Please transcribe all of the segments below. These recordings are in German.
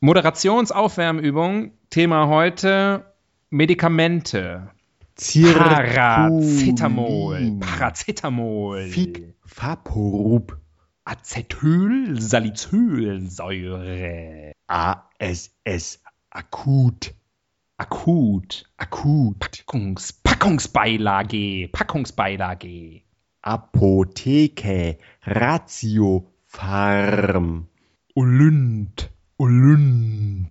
Moderationsaufwärmübung. Thema heute Medikamente. Paracetamol. Paracetamol. Fic Vaporub. Acetylsalicylsäure. ASS. Akut. Akut. Akut. Packungs Packungsbeilage. Packungsbeilage. Apotheke. Ratio. Farm. Olynt. Olynt.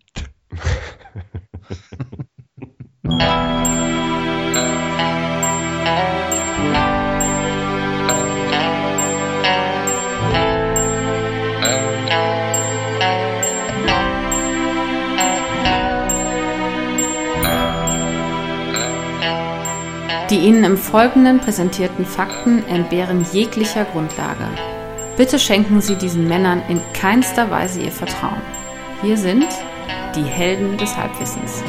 Die Ihnen im Folgenden präsentierten Fakten entbehren jeglicher Grundlage. Bitte schenken Sie diesen Männern in keinster Weise Ihr Vertrauen. Hier sind die Helden des Halbwissens.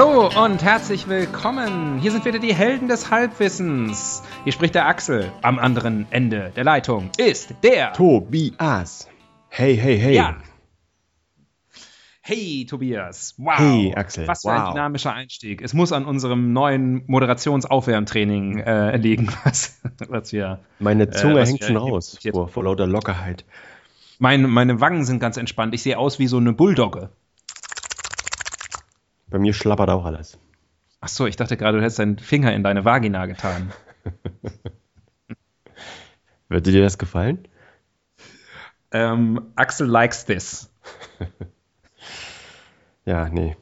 Hallo und herzlich willkommen. Hier sind wieder die Helden des Halbwissens. Hier spricht der Axel. Am anderen Ende der Leitung ist der Tobias. Hey, hey, hey. Ja. Hey Tobias. Wow. Hey, Axel. Was für Wow. ein dynamischer Einstieg. Es muss an unserem neuen Moderationsaufwärmtraining äh, liegen, was, was wir. Meine Zunge was hängt schon raus vor, vor lauter Lockerheit. Meine, meine Wangen sind ganz entspannt. Ich sehe aus wie so eine Bulldogge. Bei mir schlappert auch alles. Ach so, ich dachte gerade, du hättest deinen Finger in deine Vagina getan. Würde dir das gefallen? Ähm, Axel likes this. Ja, nee.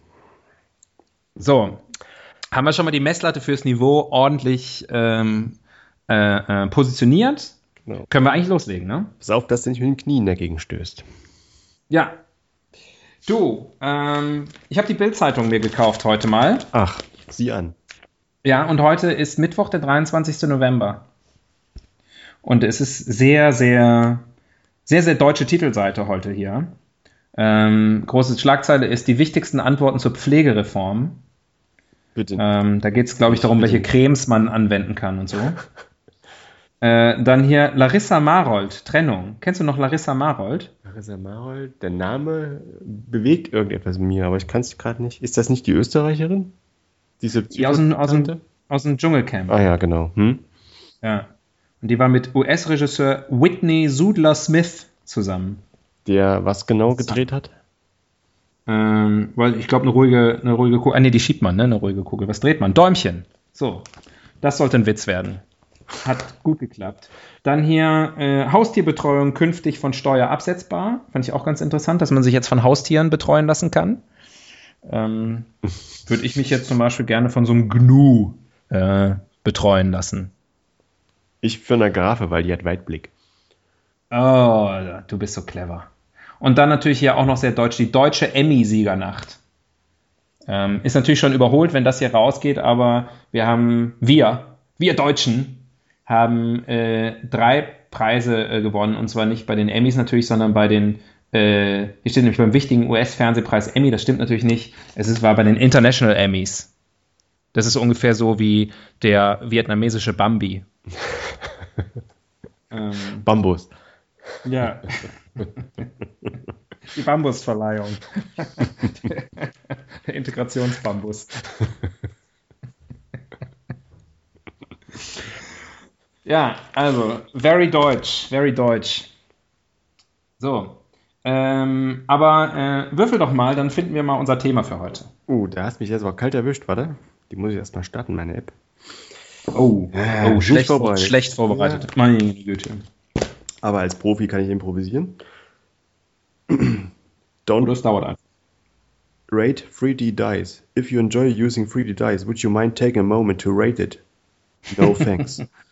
So, haben wir schon mal die Messlatte fürs Niveau ordentlich ähm, äh, äh, positioniert? Genau. Können wir eigentlich loslegen, ne? Pass auf, dass du nicht mit den Knien dagegen stößt. Ja. Du, ähm, ich habe die Bildzeitung mir gekauft heute mal. Ach, sieh an. Ja, und heute ist Mittwoch, der 23. November. Und es ist sehr, sehr, sehr, sehr deutsche Titelseite heute hier. Ähm, große Schlagzeile ist die wichtigsten Antworten zur Pflegereform. Bitte. Ähm, da geht es, glaube ich, darum, welche Cremes man anwenden kann und so. äh, dann hier Larissa Marold, Trennung. Kennst du noch Larissa Marold? Marold, der Name bewegt irgendetwas in mir, aber ich kann es gerade nicht. Ist das nicht die Österreicherin? Diese Die aus dem, aus dem, aus dem Dschungelcamp. Ah ja, genau. Hm? Ja. Und die war mit US-Regisseur Whitney Sudler Smith zusammen. Der was genau gedreht hat? Ähm, weil ich glaube, eine ruhige, eine ruhige Kugel. Ah, nee, die schiebt man, ne? Eine ruhige Kugel. Was dreht man? Däumchen. So. Das sollte ein Witz werden. Hat gut geklappt. Dann hier äh, Haustierbetreuung künftig von Steuer absetzbar. Fand ich auch ganz interessant, dass man sich jetzt von Haustieren betreuen lassen kann. Ähm, Würde ich mich jetzt zum Beispiel gerne von so einem Gnu äh, betreuen lassen. Ich für eine Grafe, weil die hat Weitblick. Oh, du bist so clever. Und dann natürlich hier auch noch sehr deutsch, die deutsche Emmy-Siegernacht. Ähm, ist natürlich schon überholt, wenn das hier rausgeht, aber wir haben, wir, wir Deutschen, haben äh, drei Preise äh, gewonnen. Und zwar nicht bei den Emmys natürlich, sondern bei den, äh, hier steht nämlich beim wichtigen US-Fernsehpreis Emmy, das stimmt natürlich nicht. Es ist, war bei den International Emmys. Das ist ungefähr so wie der vietnamesische Bambi. ähm, Bambus. ja. Die Bambusverleihung. Der Integrationsbambus. Ja, also, very deutsch, very deutsch. So. Ähm, aber äh, würfel doch mal, dann finden wir mal unser Thema für heute. Uh, da hast mich jetzt aber kalt erwischt, warte. Die muss ich erstmal starten, meine App. Oh, Ja, oh schlecht, vorbereitet. schlecht vorbereitet. Meine Güte. Aber als Profi kann ich improvisieren. Don't das dauert einfach. rate 3D dice. If you enjoy using 3D dice, would you mind taking a moment to rate it? No thanks.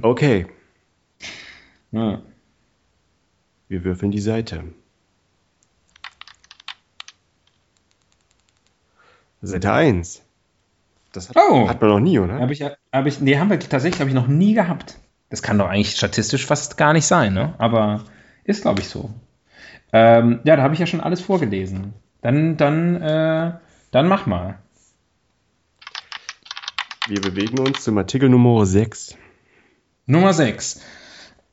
Okay, Ja. wir würfeln die Seite. Seite 1. Das hat, Oh. hat man noch nie, oder? Habe ich, hab ich, nee, haben wir tatsächlich, habe ich noch nie gehabt. Das kann doch eigentlich statistisch fast gar nicht sein, ne? Aber ist, glaube ich, so. Ähm, ja, da habe ich ja schon alles vorgelesen. Dann, dann, äh, dann mach mal. Wir bewegen uns zum Artikel Nummer 6. Nummer 6.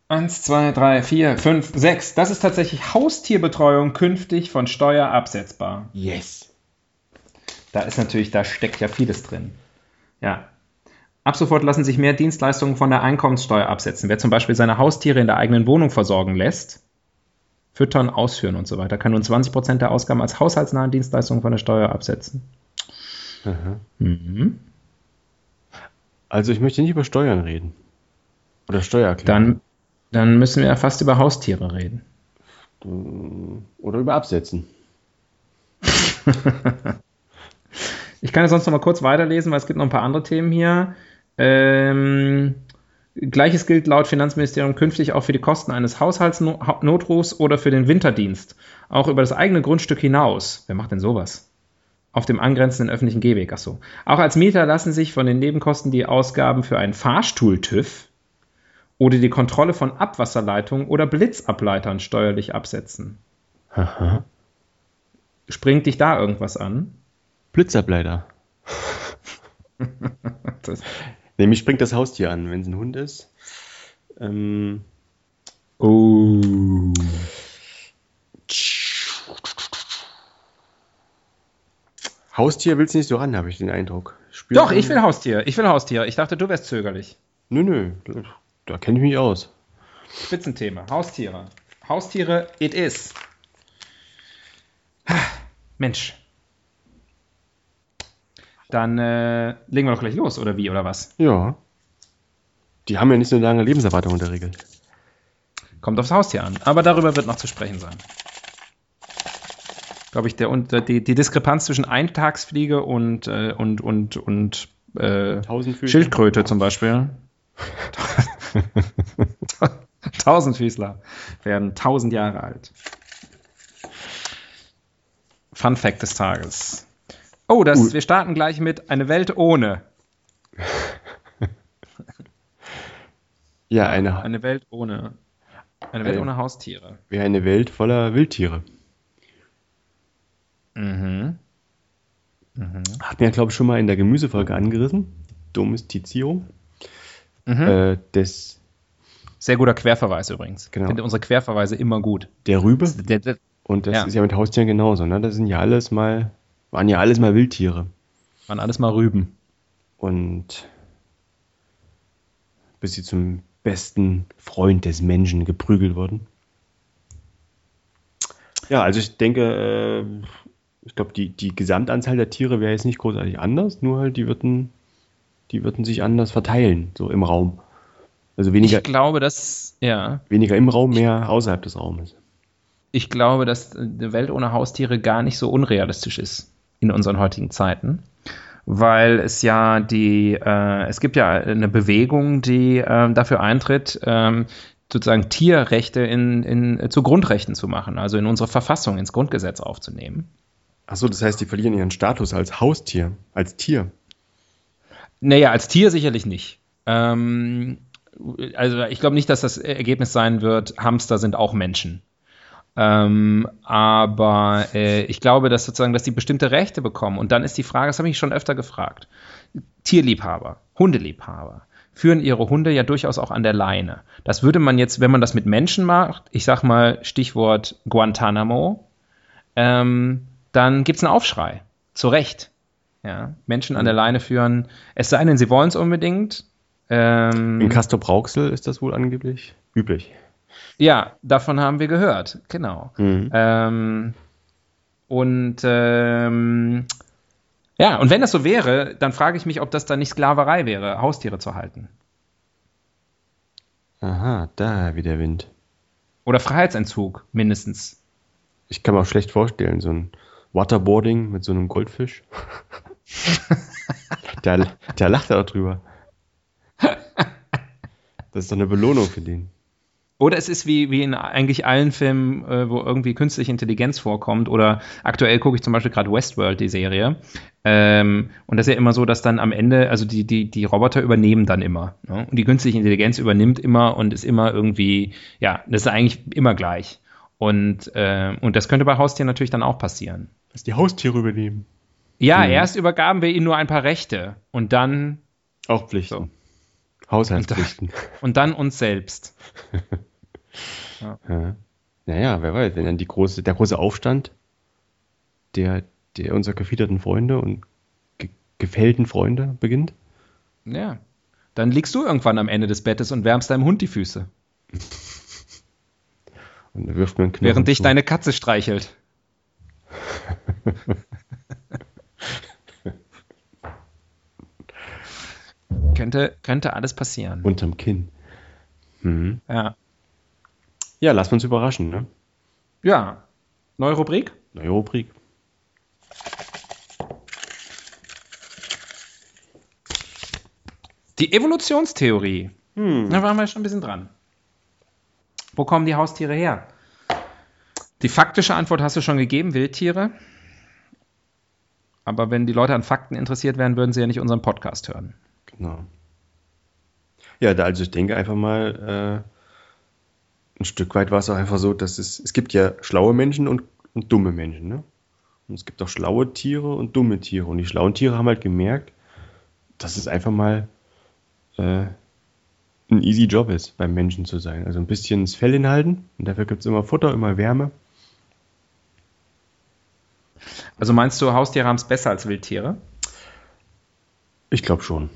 Eins, zwei, drei, vier, fünf, sechs. Das ist tatsächlich Haustierbetreuung künftig von Steuer absetzbar. Yes. Da ist natürlich, da steckt ja vieles drin. Ja. Ab sofort lassen sich mehr Dienstleistungen von der Einkommenssteuer absetzen. Wer zum Beispiel seine Haustiere in der eigenen Wohnung versorgen lässt, füttern, ausführen und so weiter, kann nun 20% der Ausgaben als haushaltsnahe Dienstleistungen von der Steuer absetzen. Mhm. Also ich möchte nicht über Steuern reden. Oder Steuererklärung. Dann, dann müssen wir ja fast über Haustiere reden. Oder über Absetzen. Ich kann ja sonst noch mal kurz weiterlesen, weil es gibt noch ein paar andere Themen hier. Ähm, Gleiches gilt laut Finanzministerium künftig auch für die Kosten eines Haushaltsnotrufs oder für den Winterdienst. Auch über das eigene Grundstück hinaus. Wer macht denn sowas? Auf dem angrenzenden öffentlichen Gehweg. Achso. Auch als Mieter lassen sich von den Nebenkosten die Ausgaben für einen Fahrstuhl-TÜV oder die Kontrolle von Abwasserleitungen oder Blitzableitern steuerlich absetzen. Aha. Springt dich da irgendwas an? Blitzableiter. Das, Nee, mich springt das Haustier an, wenn es ein Hund ist. Ähm, oh. Haustier willst du nicht so ran, habe ich den Eindruck. Spür- Doch, ich will Haustier. Ich will Haustier. Ich dachte, du wärst zögerlich. Nö, nö. Da kenne ich mich aus. Spitzenthema. Haustiere. Haustiere, it is. Mensch. Dann äh, legen wir doch gleich los, oder wie, oder was? Ja. Die haben ja nicht so eine lange Lebenserwartung in der Regel. Kommt aufs Haustier an. Aber darüber wird noch zu sprechen sein. Glaube ich, der, und, die, die Diskrepanz zwischen Eintagsfliege und, äh, und, und, und äh. Schildkröte zum Beispiel. Tausendfüßler werden tausend Jahre alt. Fun Fact des Tages. Oh, das, Uh. wir starten gleich mit eine Welt ohne. Ja, eine, Eine Welt ohne. Eine Welt Eine- ohne Haustiere. wäre eine Welt voller Wildtiere. Mhm. Hatten wir, glaube ich, schon mal in der Gemüsefolge angerissen. Domestizierung. Mhm. Äh, des, Sehr guter Querverweis übrigens. Genau. Ich finde unsere Querverweise immer gut. der Rübe. Der, der, Und das Ja. ist ja mit Haustieren genauso. Ne? Das sind ja alles mal, waren ja alles mal Wildtiere. waren alles mal Rüben. Und bis sie zum besten Freund des Menschen geprügelt wurden. Ja, also ich denke, äh, ich glaube, die, die Gesamtanzahl der Tiere wäre jetzt nicht großartig anders, nur halt die würden, die würden sich anders verteilen, so im Raum. Also weniger, Ich glaube, dass, ja, weniger im Raum, mehr außerhalb des Raumes. ich glaube, dass eine Welt ohne Haustiere gar nicht so unrealistisch ist in unseren heutigen Zeiten. Weil es ja die, äh, es gibt ja eine Bewegung, die ähm, dafür eintritt, ähm, sozusagen Tierrechte in, in, zu Grundrechten zu machen, also in unsere Verfassung, ins Grundgesetz aufzunehmen. Achso, das heißt, die verlieren ihren Status als Haustier, als Tier. Naja, als Tier sicherlich nicht. Ähm, also ich glaube nicht, dass das Ergebnis sein wird, Hamster sind auch Menschen. Ähm, aber äh, ich glaube, dass sozusagen, dass die bestimmte Rechte bekommen. Und dann ist die Frage, das habe ich schon öfter gefragt. Tierliebhaber, Hundeliebhaber führen ihre Hunde ja durchaus auch an der Leine. Das würde man jetzt, wenn man das mit Menschen macht, ich sag mal Stichwort Guantanamo, ähm, dann gibt es einen Aufschrei. Zu Recht. Ja, Menschen an der Leine führen, es sei denn, sie wollen es unbedingt. Ähm, In Castor Brauxel ist das wohl angeblich üblich. ja, davon haben wir gehört, genau. Mhm. Ähm, und ähm, ja, und wenn das so wäre, dann frage ich mich, ob das dann nicht Sklaverei wäre, Haustiere zu halten. Aha, da wie der Wind. Oder Freiheitsentzug, mindestens. Ich kann mir auch schlecht vorstellen, so ein Waterboarding mit so einem Goldfisch. der, der lacht da drüber. Das ist doch eine Belohnung für den. Oder es ist wie, wie in eigentlich allen Filmen, äh, wo irgendwie künstliche Intelligenz vorkommt. Oder aktuell gucke ich zum Beispiel gerade Westworld, die Serie. Ähm, und das ist ja immer so, dass dann am Ende, also die, die, die Roboter übernehmen dann immer. Ne? Und die künstliche Intelligenz übernimmt immer und ist immer irgendwie, ja, das ist eigentlich immer gleich. Und, äh, und das könnte bei Haustieren natürlich dann auch passieren. Dass die Haustiere übernehmen. Ja, mhm. erst übergaben wir ihnen nur ein paar Rechte und dann. Auch Pflichten. So. Haushaltspflichten. Und, dann, uns selbst. ja. ja. Naja, wer weiß, wenn dann die große, der große Aufstand der, der unserer gefiederten Freunde und ge gefällten Freunde beginnt. Ja. Dann liegst du irgendwann am Ende des Bettes und wärmst deinem Hund die Füße. und wirft mir einen Knochen Während dich zu. deine Katze streichelt. könnte, könnte alles passieren. Unterm Kinn. Mhm. Ja. Ja, lass uns überraschen, ne? Ja. Neue Rubrik? Neue Rubrik. Die Evolutionstheorie. Hm. Da waren wir schon ein bisschen dran. Wo kommen die Haustiere her? Die faktische Antwort hast du schon gegeben, Wildtiere. Aber wenn die Leute an Fakten interessiert wären, würden sie ja nicht unseren Podcast hören. Genau. Ja, da, also ich denke einfach mal, äh, ein Stück weit war es auch einfach so, dass es, es gibt ja schlaue Menschen und, und dumme Menschen, ne? Und es gibt auch schlaue Tiere und dumme Tiere. Und die schlauen Tiere haben halt gemerkt, dass es einfach mal äh, ein easy Job ist, beim Menschen zu sein. Also ein bisschen das Fell hinhalten und dafür gibt es immer Futter, immer Wärme. Also meinst du, Haustiere haben es besser als Wildtiere? Ich glaube schon.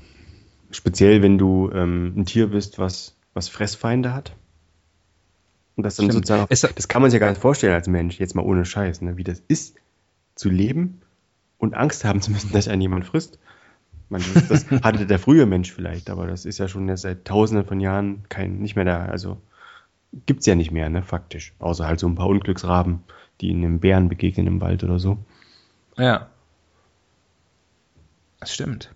Speziell, wenn du ähm, ein Tier bist, was, was Fressfeinde hat. Und das dann Stimmt. sozusagen, auch, das kann man sich ja gar nicht vorstellen als Mensch, jetzt mal ohne Scheiß, ne? wie das ist, zu leben und Angst haben zu müssen, dass einen jemand frisst. Man, das, das hatte der frühe Mensch vielleicht, aber das ist ja schon seit tausenden von Jahren kein, nicht mehr da. Also gibt es ja nicht mehr, ne, faktisch. Außer halt so ein paar Unglücksraben, die in einem Bären begegnen im Wald oder so. Ja. Das stimmt.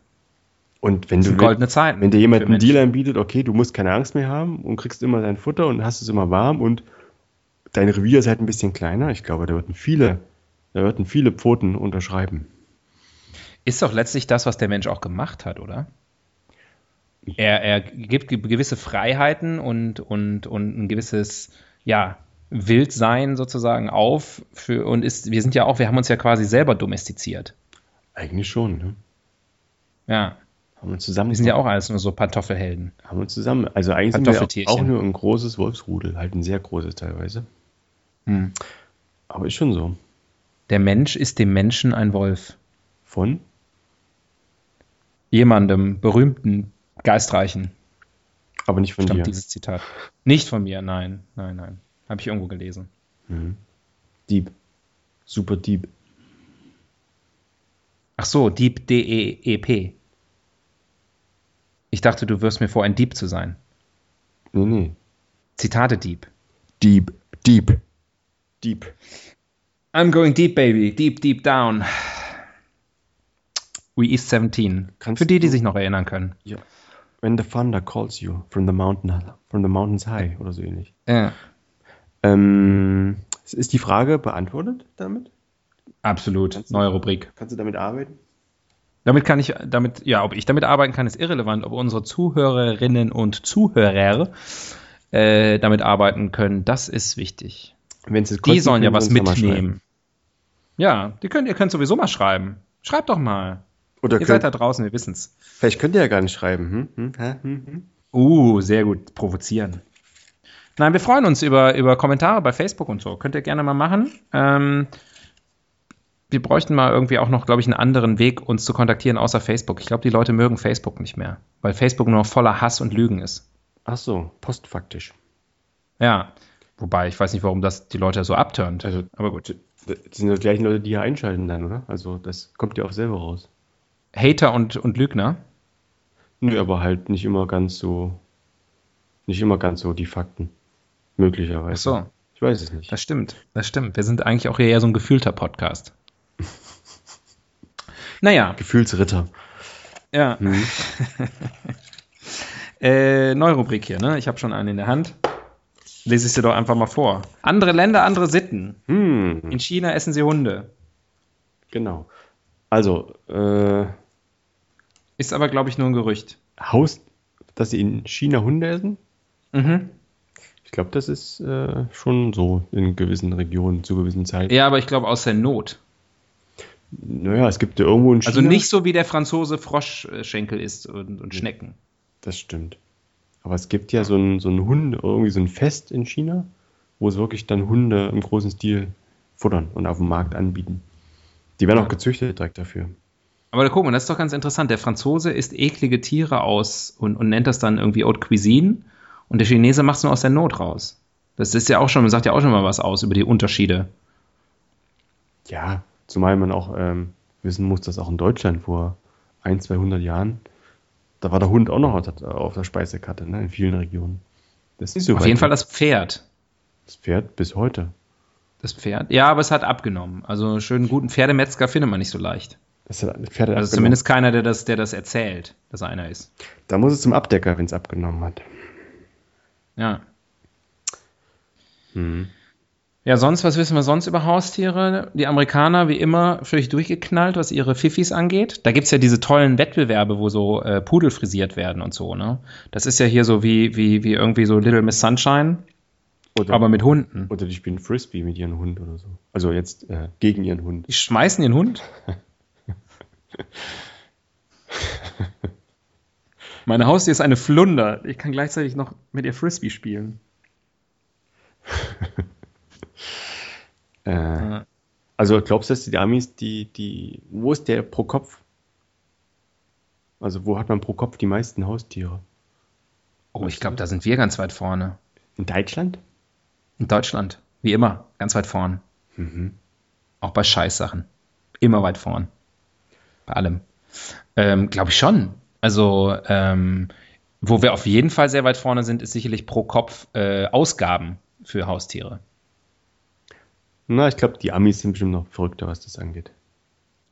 Und wenn du goldene Zeit, wenn dir jemand einen Deal anbietet, okay, du musst keine Angst mehr haben und kriegst immer dein Futter und hast es immer warm und dein Revier ist halt ein bisschen kleiner, ich glaube, da würden viele, da würden viele Pfoten unterschreiben. Ist doch letztlich das, was der Mensch auch gemacht hat, oder? Er, er gibt gewisse Freiheiten und, und, und ein gewisses, ja, Wildsein sozusagen auf für, und ist, wir sind ja auch, wir haben uns ja quasi selber domestiziert. Eigentlich schon, ne? Ja. Haben wir zusammen. Wir sind ja auch alles nur so Pantoffelhelden. Haben wir zusammen. Also eigentlich sind wir auch nur ein großes Wolfsrudel, halt ein sehr großes teilweise. Hm. Aber ist schon so. Der Mensch ist dem Menschen ein Wolf. Von? Jemandem, berühmten, geistreichen. Aber nicht von Stammt dir. dieses Zitat. Nicht von mir, nein, nein, nein. Habe ich irgendwo gelesen. Mhm. Dieb. Super Dieb. Ach so, Dieb, D-E-E-P. Ich dachte, du wirst mir vor, ein Dieb zu sein. Nee, nee. Zitate Dieb. Dieb, Dieb, Dieb. I'm going deep, baby. Deep, deep down. We East 17. Kannst Für die, die sich noch erinnern können. Ja. When the thunder calls you from the mountain, from the mountains high oder so ähnlich. Ja. Ähm, ist die Frage beantwortet damit? Absolut. Kannst Neue Rubrik. Kannst du damit arbeiten? Damit kann ich, damit, ja, ob ich damit arbeiten kann, ist irrelevant. Ob unsere Zuhörerinnen und Zuhörer äh, damit arbeiten können, das ist wichtig. die sollen ja was mitnehmen. Ja, die könnt, ihr könnt sowieso mal schreiben. Schreibt doch mal. Oder ihr könnt, seid da draußen, wir wissen's. Vielleicht könnt ihr ja gar nicht schreiben. Hm? Hm? Hm? hm? Uh, sehr gut. Provozieren. Nein, wir freuen uns über, über Kommentare bei Facebook und so. Könnt ihr gerne mal machen. Ähm, wir bräuchten mal irgendwie auch noch, glaube ich, einen anderen Weg, uns zu kontaktieren, außer Facebook. Ich glaube, die Leute mögen Facebook nicht mehr, weil Facebook nur voller Hass und Lügen ist. Ach so, postfaktisch. Ja, wobei ich weiß nicht, warum das die Leute so abturnt. Also, aber gut. Das sind die gleichen Leute, die hier einschalten dann, oder? Also, das kommt ja auch selber raus. Hater und, und Lügner? Nö, aber halt nicht immer ganz so, nicht immer ganz so die Fakten. Möglicherweise. Ach so. Ich weiß es nicht. Das stimmt, das stimmt. Wir sind eigentlich auch eher so ein gefühlter Podcast. Naja. Gefühlsritter. Ja. Mhm. äh, neue Rubrik hier, ne? Ich habe schon einen in der Hand. lese ich sie doch einfach mal vor. Andere Länder, andere Sitten. Hm. In China essen sie Hunde. Genau. Also, äh, ist aber, glaube ich, nur ein Gerücht. Haus, dass sie in China Hunde essen? Mhm. Ich glaube, das ist äh, schon so in gewissen Regionen zu gewissen Zeiten. Ja, aber ich glaube aus der Not. Naja, es gibt ja irgendwo in also China. Also nicht so wie der Franzose Froschschenkel isst und, und Schnecken. Das stimmt. Aber es gibt ja so ein, so ein Hund, irgendwie so ein Fest in China, wo es wirklich dann Hunde im großen Stil futtern und auf dem Markt anbieten. Die werden auch gezüchtet direkt dafür. Aber guck mal, das ist doch ganz interessant. Der Franzose isst eklige Tiere aus und, und nennt das dann irgendwie Haute Cuisine und der Chinese macht es nur aus der Not raus. Das ist ja auch schon, man sagt ja auch schon mal was aus über die Unterschiede. Ja, zumal man auch ähm, wissen muss, dass auch in Deutschland vor ein, 200 Jahren, da war der Hund auch noch auf der Speisekarte, ne, in vielen Regionen. Das ist so auf jeden Fall das Pferd. Das Pferd bis heute. Das Pferd? Ja, aber es hat abgenommen. Also einen schönen guten Pferdemetzger findet man nicht so leicht. Das hat Pferde also zumindest keiner, der das, der das erzählt, dass einer ist. Da muss es zum Abdecker, wenn es abgenommen hat. Ja. Hm. Ja, sonst, was wissen wir sonst über Haustiere? Die Amerikaner, wie immer, völlig durchgeknallt, was ihre Fiffis angeht. Da gibt es ja diese tollen Wettbewerbe, wo so äh, Pudel frisiert werden und so, ne? Das ist ja hier so wie, wie, wie irgendwie so Little Miss Sunshine, oder, aber mit Hunden. Oder die spielen Frisbee mit ihrem Hund oder so. Also jetzt äh, gegen ihren Hund. Die schmeißen ihren Hund? Meine Haustier ist eine Flunder. Ich kann gleichzeitig noch mit ihr Frisbee spielen. äh, also glaubst du, dass die Amis, die, die, wo ist der pro Kopf? Also wo hat man pro Kopf die meisten Haustiere? Oh, ich glaube, da sind wir ganz weit vorne. In Deutschland? In Deutschland, wie immer, ganz weit vorn. Mhm. Auch bei Scheißsachen. Immer weit vorn. Bei allem. Ähm, Glaube ich schon. Also, ähm, wo wir auf jeden Fall sehr weit vorne sind, ist sicherlich pro Kopf äh, Ausgaben für Haustiere. Na, ich glaube, die Amis sind bestimmt noch verrückter, was das angeht.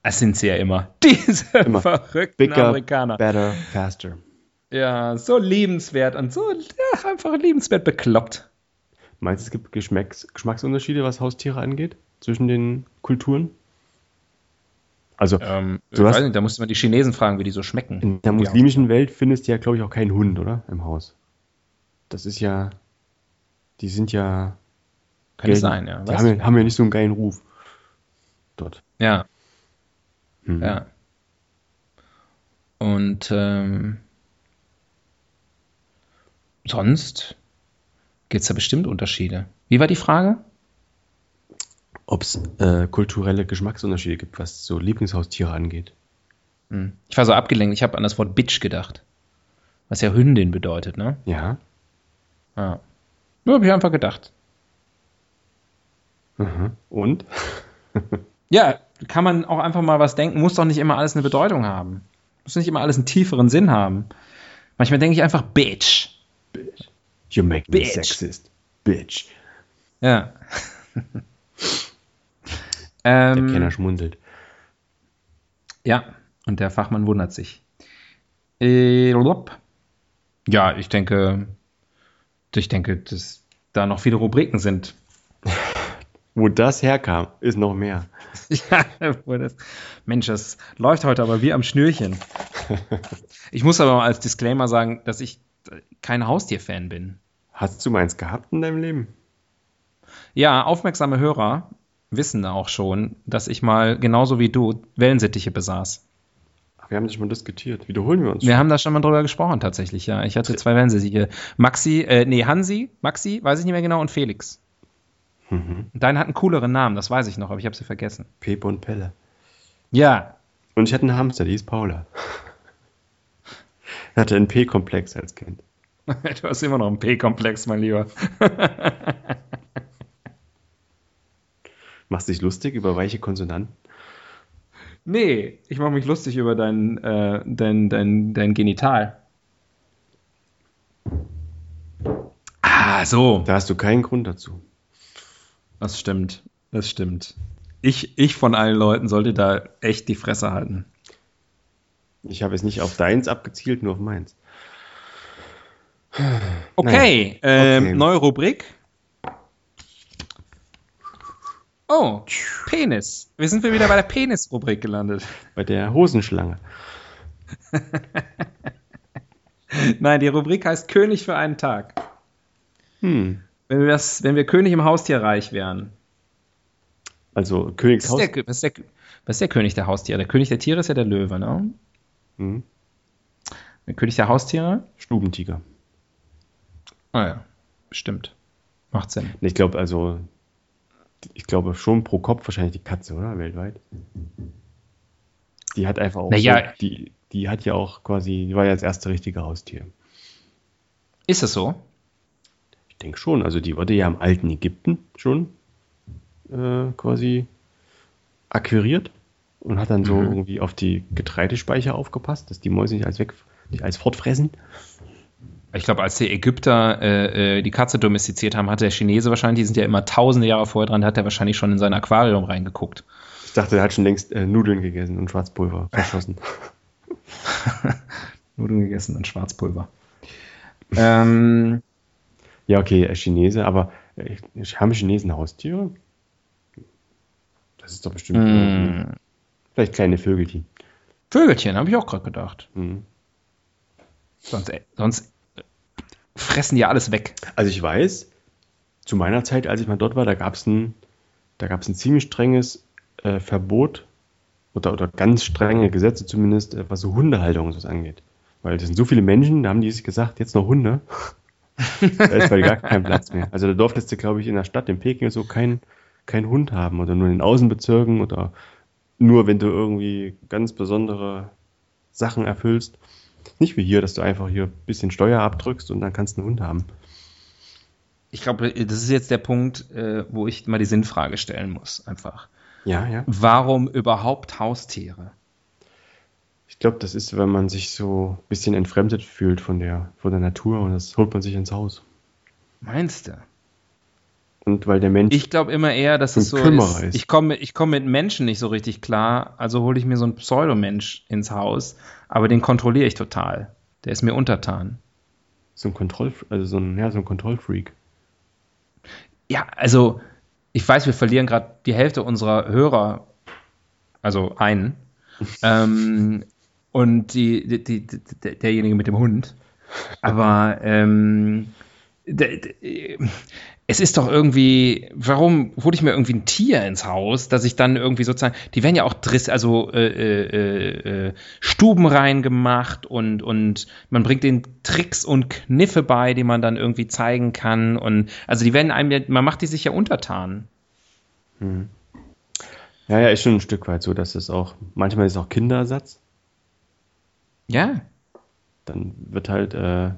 Das sind sie ja immer. Diese immer. verrückten Bigger, Amerikaner. Better, faster. Ja, so liebenswert und so ja, einfach liebenswert bekloppt. Meinst du, es gibt Geschmacks Geschmacksunterschiede, was Haustiere angeht, zwischen den Kulturen? Also, ähm, du weiß nicht, da musst du mal die Chinesen fragen, wie die so schmecken. In der muslimischen Welt findest du ja, glaube ich, auch keinen Hund, oder? Im Haus. Das ist ja. Die sind ja. Kann gelten, sein, ja. Die haben ja, haben ja, nicht so einen geilen Ruf. Dort. Ja. Mhm. Ja. Und ähm, sonst gibt es da bestimmt Unterschiede. Wie war die Frage? ob es äh, kulturelle Geschmacksunterschiede gibt, was so Lieblingshaustiere angeht. Hm. Ich war so abgelenkt, ich habe an das Wort Bitch gedacht. Was ja Hündin bedeutet, ne? Ja. Ja. Nur habe ich einfach gedacht. Mhm. Und? ja, kann man auch einfach mal was denken, muss doch nicht immer alles eine Bedeutung haben. Muss nicht immer alles einen tieferen Sinn haben. Manchmal denke ich einfach Bitch. Bitch. You make me sexist. Bitch. Ja. Ähm, der Kenner schmunzelt. Ja, und der Fachmann wundert sich. Äh, ja, ich denke, ich denke, dass da noch viele Rubriken sind. Wo das herkam, ist noch mehr. ja, das, Mensch, das läuft heute aber wie am Schnürchen. Ich muss aber mal als Disclaimer sagen, dass ich kein Haustier-Fan bin. Hast du meins gehabt in deinem Leben? Ja, aufmerksame Hörer wissen auch schon, dass ich mal genauso wie du Wellensittiche besaß. Wir haben das schon mal diskutiert. Wiederholen wir uns. Wir schon. haben da schon mal drüber gesprochen, tatsächlich, ja. Ich hatte zwei Wellensittiche. Maxi, äh, nee, Hansi, Maxi, weiß ich nicht mehr genau, und Felix. Mhm. Deine hat einen cooleren Namen, das weiß ich noch, aber ich habe sie vergessen. Pepe und Pelle. Ja. Und ich hatte einen Hamster, die ist Paula. Ich hatte einen P-Komplex als Kind. du hast immer noch einen P-Komplex, mein Lieber. Machst du dich lustig über weiche Konsonanten? Nee, ich mache mich lustig über dein, äh, dein, dein, dein Genital. Ah, so. Da hast du keinen Grund dazu. Das stimmt. Das stimmt. Ich, ich von allen Leuten sollte da echt die Fresse halten. Ich habe es nicht auf deins abgezielt, nur auf meins. Okay, ähm, okay. neue Rubrik. Oh, Penis. Wir sind wieder bei der Penis-Rubrik gelandet. Bei der Hosenschlange. Nein, die Rubrik heißt König für einen Tag. Hm. Wenn wir, das, wenn wir König im Haustierreich wären. Also Königshaus. Was, was, was ist der König der Haustiere? Der König der Tiere ist ja der Löwe, ne? Mhm. Der König der Haustiere? Stubentiger. Ah ja, bestimmt. Macht Sinn. Ich glaube, also, ich glaube schon pro Kopf wahrscheinlich die Katze, oder? Weltweit. Die hat einfach auch. Naja. So, die, die hat ja auch quasi, die war ja das erste richtige Haustier. Ist es so? Ich denke schon. Also, die wurde ja im alten Ägypten schon äh, quasi akquiriert und hat dann so mhm. irgendwie auf die Getreidespeicher aufgepasst, dass die Mäuse nicht als weg, nicht als fortfressen. Ich glaube, als die Ägypter äh, äh, die Katze domestiziert haben, hat der Chinese wahrscheinlich, die sind ja immer tausende Jahre vorher dran, hat er wahrscheinlich schon in sein Aquarium reingeguckt. Ich dachte, er hat schon längst äh, Nudeln gegessen und Schwarzpulver verschossen. Nudeln gegessen und Schwarzpulver. ähm, ja, okay, äh, Chinese, aber äh, haben Chinesen Haustiere? Das ist doch bestimmt. Mm. Vielleicht kleine Vögelchen. Vögelchen, habe ich auch gerade gedacht. Mm. Sonst, äh, sonst fressen die alles weg. Also ich weiß, zu meiner Zeit, als ich mal dort war, da gab es ein, ein ziemlich strenges äh, Verbot oder, oder ganz strenge Gesetze zumindest, was so Hundehaltung und so angeht. Weil das sind so viele Menschen, da haben die sich gesagt, jetzt noch Hunde. Da ist bei gar kein Platz mehr. Also da durftest du, glaube ich, in der Stadt, in Peking so keinen kein Hund haben oder nur in den Außenbezirken oder nur wenn du irgendwie ganz besondere Sachen erfüllst. Nicht wie hier, dass du einfach hier ein bisschen Steuer abdrückst und dann kannst du einen Hund haben. Ich glaube, das ist jetzt der Punkt, äh, wo ich mal die Sinnfrage stellen muss, einfach. Ja, ja. Warum überhaupt Haustiere? Ich glaube, das ist, wenn man sich so ein bisschen entfremdet fühlt von der, von der Natur und das holt man sich ins Haus. Meinst du? Und weil der Mensch. Ich glaube immer eher, dass es so ist, ist. Ich komme ich komm mit Menschen nicht so richtig klar, also hole ich mir so einen Pseudomensch ins Haus, aber den kontrolliere ich total. Der ist mir untertan. So ein Kontroll, also so ein, ja, so ein Kontrollfreak. Ja, also ich weiß, wir verlieren gerade die Hälfte unserer Hörer, also einen. ähm, und die, die, die, derjenige mit dem Hund. Aber ähm, es ist doch irgendwie, warum hole ich mir irgendwie ein Tier ins Haus, dass ich dann irgendwie sozusagen, die werden ja auch Driss, also äh, äh, äh, Stuben reingemacht und, und man bringt den Tricks und Kniffe bei, die man dann irgendwie zeigen kann. Und also die werden einem, man macht die sich ja untertan. Hm. Ja, ja, ist schon ein Stück weit so, dass es auch, manchmal ist es auch Kinderersatz. Ja. Dann wird halt äh,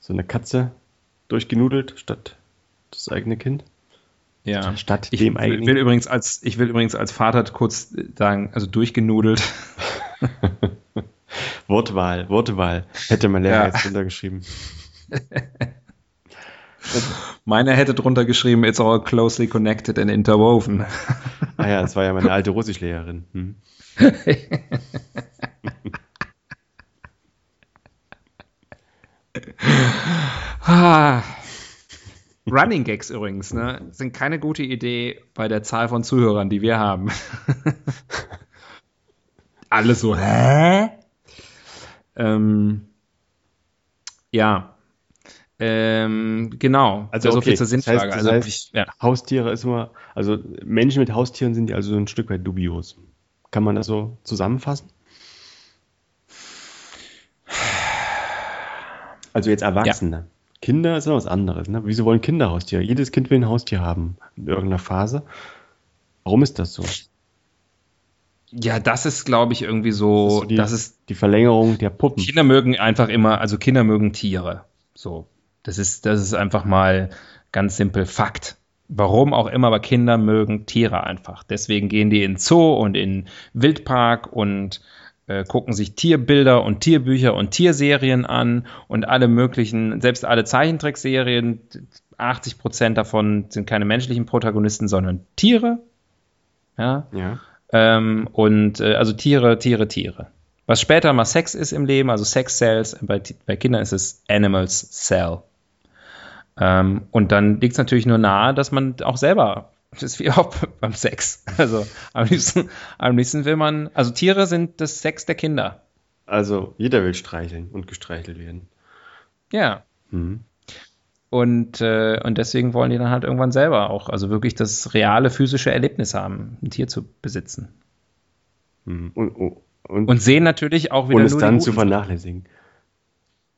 so eine Katze durchgenudelt statt das eigene Kind. Ja, statt ich dem eigenen. Will übrigens als, ich will übrigens als Vater kurz sagen, also durchgenudelt. Wortwahl, Wortwahl. Hätte mein Lehrer ja. jetzt runtergeschrieben. Meiner hätte drunter geschrieben, it's all closely connected and interwoven. ah ja, das war ja meine alte Russischlehrerin. Hm. Ah. Running Gags übrigens, ne, sind keine gute Idee bei der Zahl von Zuhörern, die wir haben. Alle so, hä? Ähm, ja. Ähm, genau. Also so okay. viel zur Sinnfrage. Das heißt, das also, heißt, ja. Haustiere ist immer, also Menschen mit Haustieren sind ja also so ein Stück weit dubios. Kann man das so zusammenfassen? Also jetzt Erwachsene. Ja. Kinder ist noch was anderes. Ne? Wieso wollen Kinder Haustiere? Jedes Kind will ein Haustier haben in irgendeiner Phase. Warum ist das so? Ja, das ist, glaube ich, irgendwie so. Das ist, so die, das ist die Verlängerung der Puppen. Kinder mögen einfach immer, also Kinder mögen Tiere. So. Das ist, das ist einfach mal ganz simpel Fakt. Warum auch immer, aber Kinder mögen Tiere einfach. Deswegen gehen die in Zoo und in Wildpark und äh, gucken sich Tierbilder und Tierbücher und Tierserien an und alle möglichen, selbst alle Zeichentrickserien, 80 Prozent davon sind keine menschlichen Protagonisten, sondern Tiere. Ja. ja. Ähm, und äh, also Tiere, Tiere, Tiere. Was später mal Sex ist im Leben, also Sex Cells, bei, bei Kindern ist es Animals Cell. Ähm, und dann liegt es natürlich nur nahe, dass man auch selber Das ist wie auch beim Sex. Also am liebsten, am liebsten will man, also Tiere sind das Sex der Kinder. Also jeder will streicheln und gestreichelt werden. Ja. Mhm. Und, äh, und deswegen wollen die dann halt irgendwann selber auch, also wirklich das reale physische Erlebnis haben, ein Tier zu besitzen. Mhm. Und, und, und, und, sehen natürlich auch wieder. Und es dann zu vernachlässigen.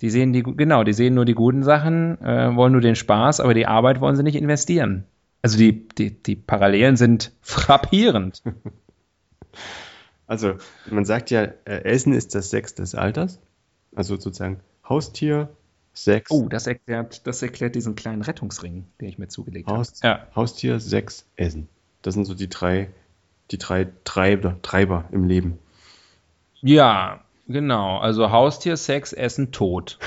Die sehen die, genau, die sehen nur die guten Sachen, äh, wollen nur den Spaß, aber die Arbeit wollen sie nicht investieren. Also die, die, die Parallelen sind frappierend. Also, man sagt ja, äh, Essen ist das Sex des Alters. Also sozusagen Haustier, Sex. Oh, das erklärt, das erklärt diesen kleinen Rettungsring, den ich mir zugelegt Haus, habe. Ja. Haustier, Sex, Essen. Das sind so die drei, die drei Treiber, Treiber im Leben. Ja, genau. Also Haustier, Sex, Essen, Tod.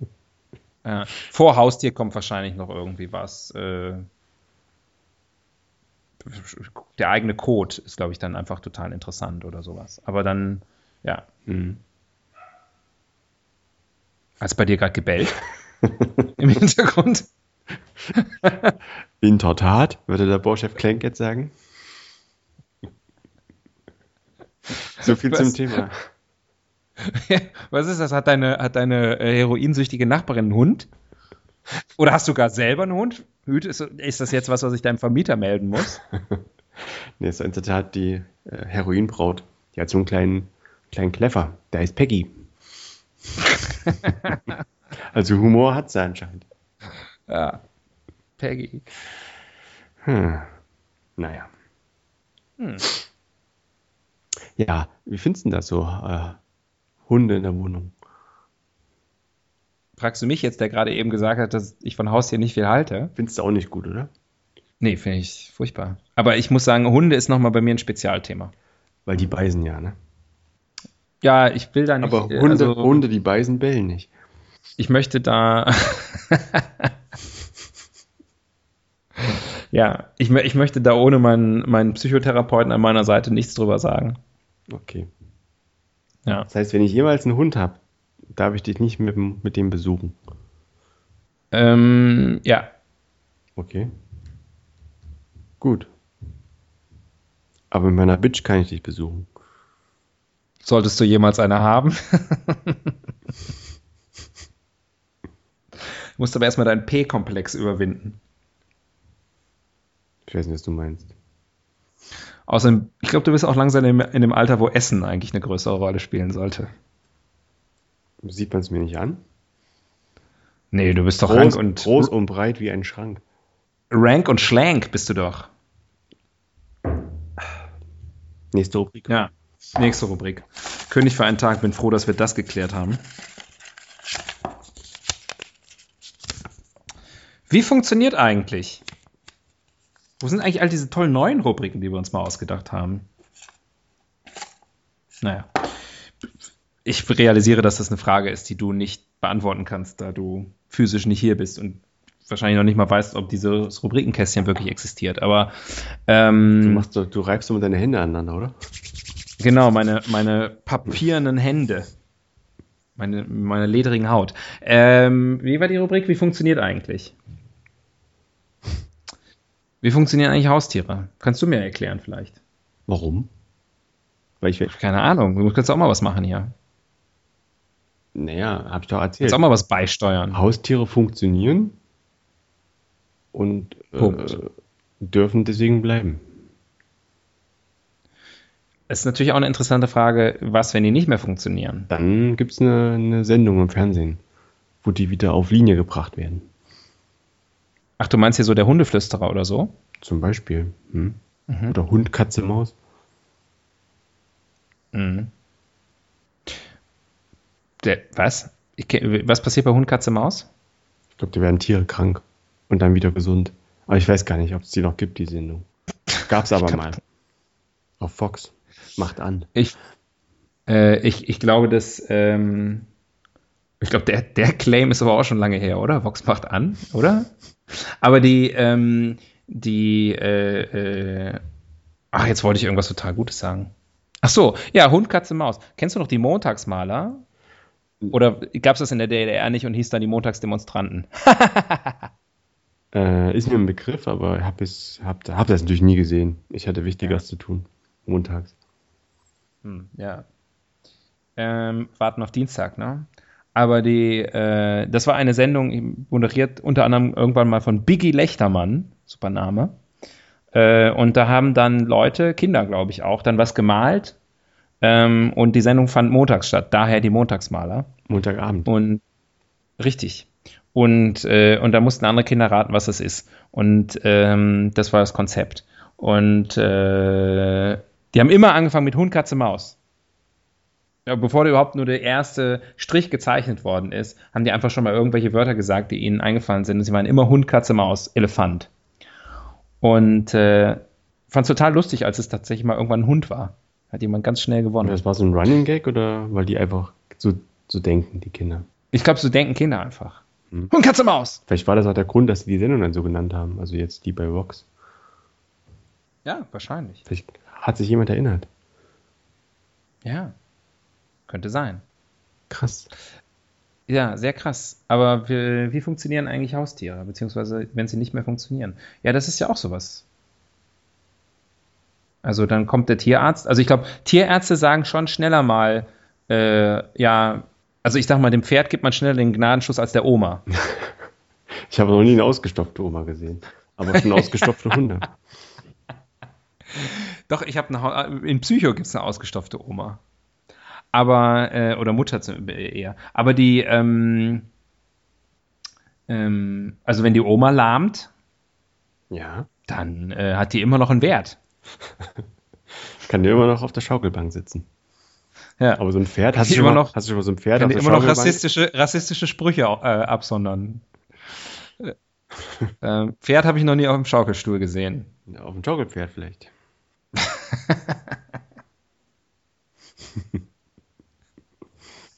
ja. Vor Haustier kommt wahrscheinlich noch irgendwie was. Äh, der eigene Code ist, glaube ich, dann einfach total interessant oder sowas. Aber dann, ja. Mhm. Als bei dir gerade gebellt im Hintergrund. In der Tat, würde der Bauchef Klenk jetzt sagen. So viel Was? zum Thema. Was ist das? Hat deine, hat deine äh, heroinsüchtige Nachbarin einen Hund? Oder hast du gar selber einen Hund? Ist, ist das jetzt was, was ich deinem Vermieter melden muss? nee, ist in der Tat die äh, Heroinbraut. Die hat so einen kleinen, kleinen Kleffer. Der heißt Peggy. also Humor hat sie anscheinend. Ja. Peggy. Hm. Naja. Hm. Ja, wie findest du das so? Äh, Hunde in der Wohnung. Fragst du mich jetzt, der gerade eben gesagt hat, dass ich von Haustier nicht viel halte? Findest du auch nicht gut, oder? Nee, finde ich furchtbar. Aber ich muss sagen, Hunde ist nochmal bei mir ein Spezialthema. Weil die beißen ja, ne? Ja, ich will da nicht. Aber Hunde, also, Hunde die beißen, bellen nicht. Ich möchte da. ja, ich, ich möchte da ohne meinen, meinen Psychotherapeuten an meiner Seite nichts drüber sagen. Okay. Ja. Das heißt, wenn ich jemals einen Hund habe, darf ich dich nicht mit, mit dem besuchen. Ähm, ja. Okay. Gut. Aber mit meiner Bitch kann ich dich besuchen. Solltest du jemals eine haben? du musst aber erstmal deinen P-Komplex überwinden. Ich weiß nicht, was du meinst. Außerdem, ich glaube, du bist auch langsam in, in dem Alter, wo Essen eigentlich eine größere Rolle spielen sollte. Sieht man es mir nicht an? Nee, du bist doch groß, rank und. Groß und breit wie ein Schrank. Rank und schlank bist du doch. Nächste Rubrik. Ja, nächste Rubrik. König für einen Tag. Bin froh, dass wir das geklärt haben. Wie funktioniert eigentlich? Wo sind eigentlich all diese tollen neuen Rubriken, die wir uns mal ausgedacht haben? Naja ich realisiere, dass das eine Frage ist, die du nicht beantworten kannst, da du physisch nicht hier bist und wahrscheinlich noch nicht mal weißt, ob dieses Rubrikenkästchen wirklich existiert. Aber ähm, du, machst, du, reibst immer deine Hände aneinander, oder? Genau, meine, meine papierenden Hände. Meine, meine ledrigen Haut. Ähm, wie war die Rubrik? Wie funktioniert eigentlich? Wie funktionieren eigentlich Haustiere? Kannst du mir erklären vielleicht? Warum? Weil ich keine Ahnung. Du kannst auch mal was machen hier. Naja, hab ich doch erzählt. Jetzt auch mal was beisteuern. Haustiere funktionieren und äh, dürfen deswegen bleiben. Es ist natürlich auch eine interessante Frage, was, wenn die nicht mehr funktionieren? Dann gibt es eine, eine Sendung im Fernsehen, wo die wieder auf Linie gebracht werden. Ach, du meinst hier so der Hundeflüsterer oder so? Zum Beispiel. Hm? Mhm. Oder Hund, Katze, Maus. Mhm. Der, was? Ich, was passiert bei Hund, Katze, Maus? Ich glaube, die werden Tiere krank und dann wieder gesund. Aber ich weiß gar nicht, ob es die noch gibt, die Sendung. Gab es aber mal. Auf Fox. Macht an. Ich, äh, ich, ich glaube, dass. Ähm, ich glaube, der, der Claim ist aber auch schon lange her, oder? Vox macht an, oder? Aber die, ähm, die, äh, äh, ach, jetzt wollte ich irgendwas total Gutes sagen. Ach so, ja, Hund, Katze, Maus. Kennst du noch die Montagsmaler? Oder gab es das in der DDR nicht und hieß dann die Montagsdemonstranten? Äh, ist mir ein Begriff, aber ich habe hab, hab das natürlich nie gesehen. Ich hatte Wichtigeres ja. zu tun, montags. Hm, ja. Ähm, warten auf Dienstag, ne? Aber die, äh, das war eine Sendung, moderiert unter anderem irgendwann mal von Biggie Lechtermann, super Name. Äh, und da haben dann Leute, Kinder glaube ich auch, dann was gemalt. Ähm, und die Sendung fand montags statt, daher die Montagsmaler. Montagabend. Und richtig. Und, äh, und da mussten andere Kinder raten, was das ist. Und ähm, das war das Konzept. Und äh, die haben immer angefangen mit Hund, Katze, Maus. Ja, bevor überhaupt nur der erste Strich gezeichnet worden ist, haben die einfach schon mal irgendwelche Wörter gesagt, die ihnen eingefallen sind. Und sie waren immer Hund, Katze, Maus, Elefant. Und äh, fand es total lustig, als es tatsächlich mal irgendwann ein Hund war. Hat jemand ganz schnell gewonnen. Das war so ein Running Gag oder weil die einfach so, so denken, die Kinder? Ich glaube, so denken Kinder einfach. Hm. Hund, Katze, Maus! Vielleicht war das auch der Grund, dass sie die Sendung dann so genannt haben. Also jetzt die bei Vox. Ja, wahrscheinlich. Vielleicht hat sich jemand erinnert. Ja, könnte sein. Krass. Ja, sehr krass. Aber wie, wie, funktionieren eigentlich Haustiere? Beziehungsweise, wenn sie nicht mehr funktionieren? Ja, das ist ja auch sowas. Also dann kommt der Tierarzt. Also ich glaube, Tierärzte sagen schon schneller mal, äh, ja, also ich sag mal, dem Pferd gibt man schneller den Gnadenschuss als der Oma. ich habe noch nie eine ausgestopfte Oma gesehen, aber schon ausgestopfte Hunde. Doch, ich habe eine, in Psycho gibt es eine ausgestopfte Oma aber, äh, oder Mutter eher. Aber die, ähm, ähm, also wenn die Oma lahmt, ja. dann äh, hat die immer noch einen Wert. Kann die immer noch auf der Schaukelbank sitzen. Ja. Aber so ein Pferd, hast du, immer noch, hast du so ein Pferd kann auf der immer noch rassistische, rassistische Sprüche äh, absondern. äh, Pferd habe ich noch nie auf dem Schaukelstuhl gesehen. Ja, auf dem Schaukelpferd vielleicht.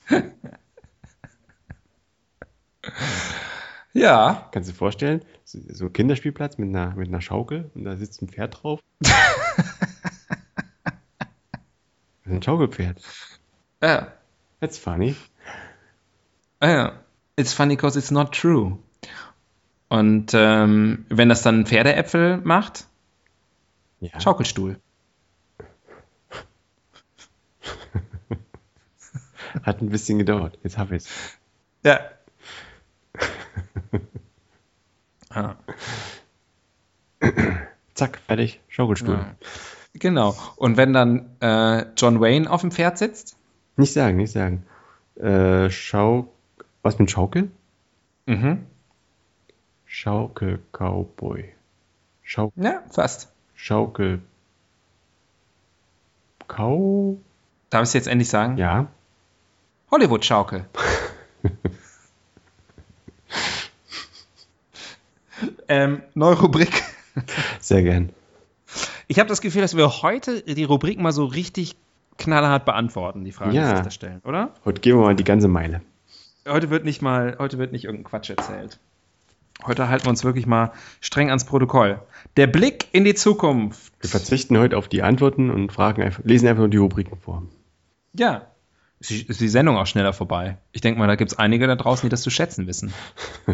ja. Kannst du dir vorstellen, so ein Kinderspielplatz mit einer, mit einer Schaukel und da sitzt ein Pferd drauf? ein Schaukelpferd. Ja. That's funny. Ja. It's funny because it's not true. Und ähm, wenn das dann Pferdeäpfel macht, ja. Schaukelstuhl. Hat ein bisschen gedauert. Jetzt habe ich es. Ja. Ah. Zack, fertig. Schaukelstuhl. Ja. Genau. Und wenn dann äh, John Wayne auf dem Pferd sitzt? Nicht sagen, nicht sagen. Äh, Schau. Was mit Schaukel? Mhm. Schaukel Cowboy. Schaukel. Ja, fast. Schaukel. Kau. Darf ich es jetzt endlich sagen? Ja. Hollywood-Schaukel. ähm, neue Rubrik. Sehr gern. Ich habe das Gefühl, dass wir heute die Rubrik mal so richtig knallhart beantworten, die Fragen, ja. die sich da stellen, oder? Heute gehen wir mal die ganze Meile. Heute wird nicht mal, heute wird nicht irgendein Quatsch erzählt. Heute halten wir uns wirklich mal streng ans Protokoll. Der Blick in die Zukunft. Wir verzichten heute auf die Antworten und fragen einfach, lesen einfach nur die Rubriken vor. Ja, ist die Sendung auch schneller vorbei. Ich denke mal, da gibt es einige da draußen, die das zu schätzen wissen.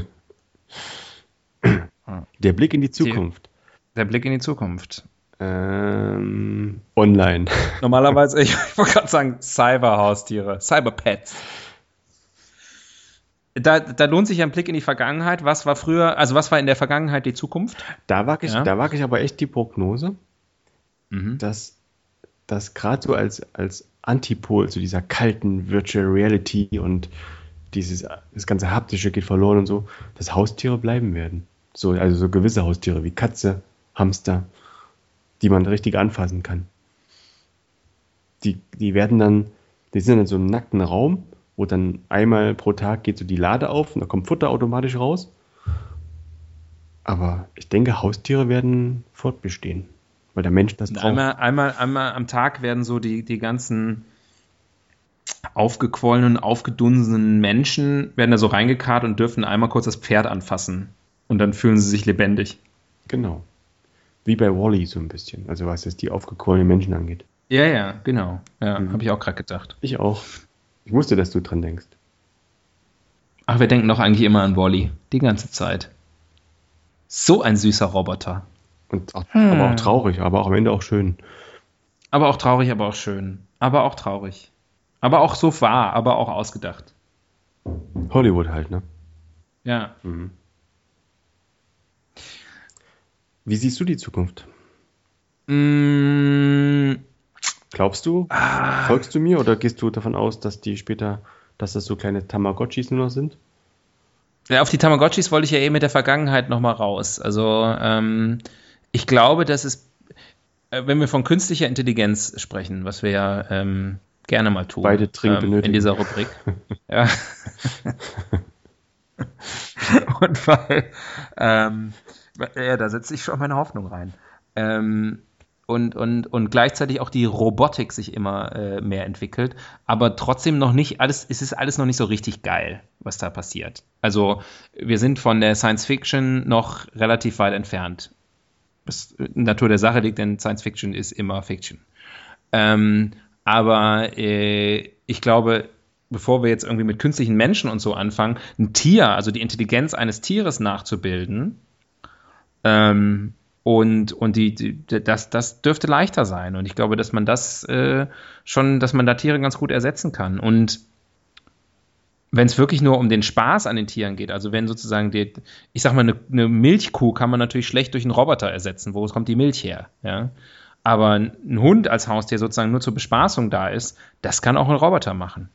Der Blick in die Zukunft. Die, der Blick in die Zukunft. Ähm, online. Normalerweise, ich, ich wollte gerade sagen, Cyberhaustiere, Cyberpets. Da, da, lohnt sich ein Blick in die Vergangenheit. Was war früher, also was war in der Vergangenheit die Zukunft? Da wage ich, ja. Da wag ich aber echt die Prognose, mhm. dass das gerade so als, als Antipol zu dieser kalten Virtual Reality und dieses, das ganze Haptische geht verloren und so, dass Haustiere bleiben werden. So, also so gewisse Haustiere wie Katze, Hamster, die man richtig anfassen kann. Die, die werden dann, die sind in so einem nackten Raum, wo dann einmal pro Tag geht so die Lade auf und da kommt Futter automatisch raus. Aber ich denke, Haustiere werden fortbestehen weil der Mensch das braucht. Einmal, einmal, einmal am Tag werden so die, die ganzen aufgequollenen, aufgedunsenen Menschen werden da so reingekarrt und dürfen einmal kurz das Pferd anfassen. Und dann fühlen sie sich lebendig. Genau. Wie bei Wally so ein bisschen. Also was jetzt die aufgequollenen Menschen angeht. Ja, ja, genau. Ja, mhm. habe ich auch gerade gedacht. Ich auch. Ich wusste, dass du dran denkst. Ach, wir denken doch eigentlich immer an Wally. Die ganze Zeit. So ein süßer Roboter. Und auch, hm. aber auch traurig, aber auch am Ende auch schön. Aber auch traurig, aber auch schön. Aber auch traurig. Aber auch so wahr, aber auch ausgedacht. Hollywood halt, ne? Ja. Mhm. Wie siehst du die Zukunft? Mm. Glaubst du? Ah. Folgst du mir oder gehst du davon aus, dass die später, dass das so kleine Tamagotchis nur noch sind? Ja, auf die Tamagotchis wollte ich ja eh mit der Vergangenheit nochmal raus. Also, ähm, ich glaube, dass es, äh, wenn wir von künstlicher Intelligenz sprechen, was wir ja ähm, gerne mal tun. Beide dringend ähm, benötigen. In dieser Rubrik. ja. Und weil, ähm, ja, da setze ich schon meine Hoffnung rein. Ähm, und, und, und gleichzeitig auch die Robotik sich immer äh, mehr entwickelt, aber trotzdem noch nicht alles, es ist alles noch nicht so richtig geil, was da passiert. Also wir sind von der Science Fiction noch relativ weit entfernt. Was Natur der Sache liegt, denn Science Fiction ist immer Fiction. Ähm, aber äh, ich glaube, bevor wir jetzt irgendwie mit künstlichen Menschen und so anfangen, ein Tier, also die Intelligenz eines Tieres nachzubilden, ähm, und, und die, die, das, das dürfte leichter sein. Und ich glaube, dass man das äh, schon, dass man da Tiere ganz gut ersetzen kann. Und wenn es wirklich nur um den Spaß an den Tieren geht, also wenn sozusagen die, ich sag mal, eine, eine, Milchkuh kann man natürlich schlecht durch einen Roboter ersetzen. Wo kommt die Milch her? Ja. Aber ein Hund als Haustier sozusagen nur zur Bespaßung da ist, das kann auch ein Roboter machen.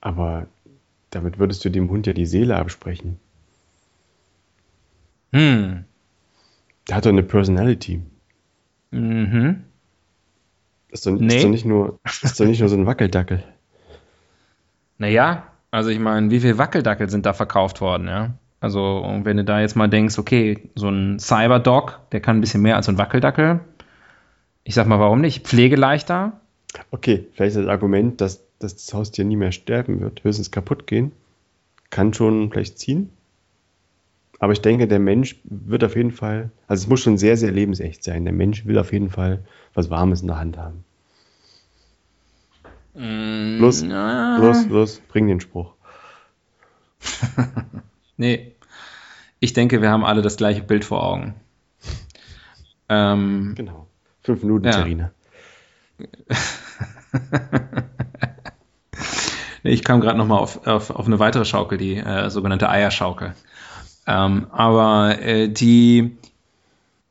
Aber damit würdest du dem Hund ja die Seele absprechen. Hm. Der hat doch eine Personality. Mhm. Ist doch, nee. ist doch, nicht, nur, ist doch nicht nur so ein Wackeldackel. Naja, also ich meine, wie viele Wackeldackel sind da verkauft worden, ja? Also, wenn du da jetzt mal denkst, okay, so ein Cyberdog, der kann ein bisschen mehr als so ein Wackeldackel. Ich sag mal, warum nicht? Pflegeleichter. Okay, vielleicht das Argument, dass, dass das Haustier nie mehr sterben wird, höchstens kaputt gehen, kann schon vielleicht ziehen. Aber ich denke, der Mensch wird auf jeden Fall, also es muss schon sehr, sehr lebensecht sein. Der Mensch will auf jeden Fall was Warmes in der Hand haben. Mm, los, ja. los, los, bring den Spruch. nee. Ich denke, wir haben alle das gleiche Bild vor Augen. Ähm, genau. Fünf Minuten ja. Terrine. ich kam gerade nochmal auf, auf, auf eine weitere Schaukel, die äh, sogenannte Eierschaukel. Ähm, aber äh, die,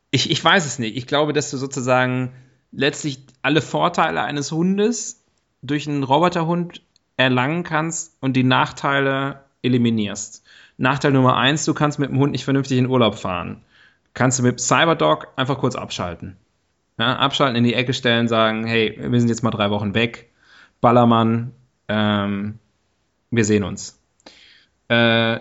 ich, ich weiß es nicht. Ich glaube, dass du sozusagen letztlich alle Vorteile eines Hundes durch einen Roboterhund erlangen kannst und die Nachteile eliminierst. Nachteil Nummer eins, du kannst mit dem Hund nicht vernünftig in Urlaub fahren. Kannst du mit Cyberdog einfach kurz abschalten. Ja, abschalten, in die Ecke stellen, sagen, hey, wir sind jetzt mal drei Wochen weg. Ballermann, ähm, wir sehen uns. Äh,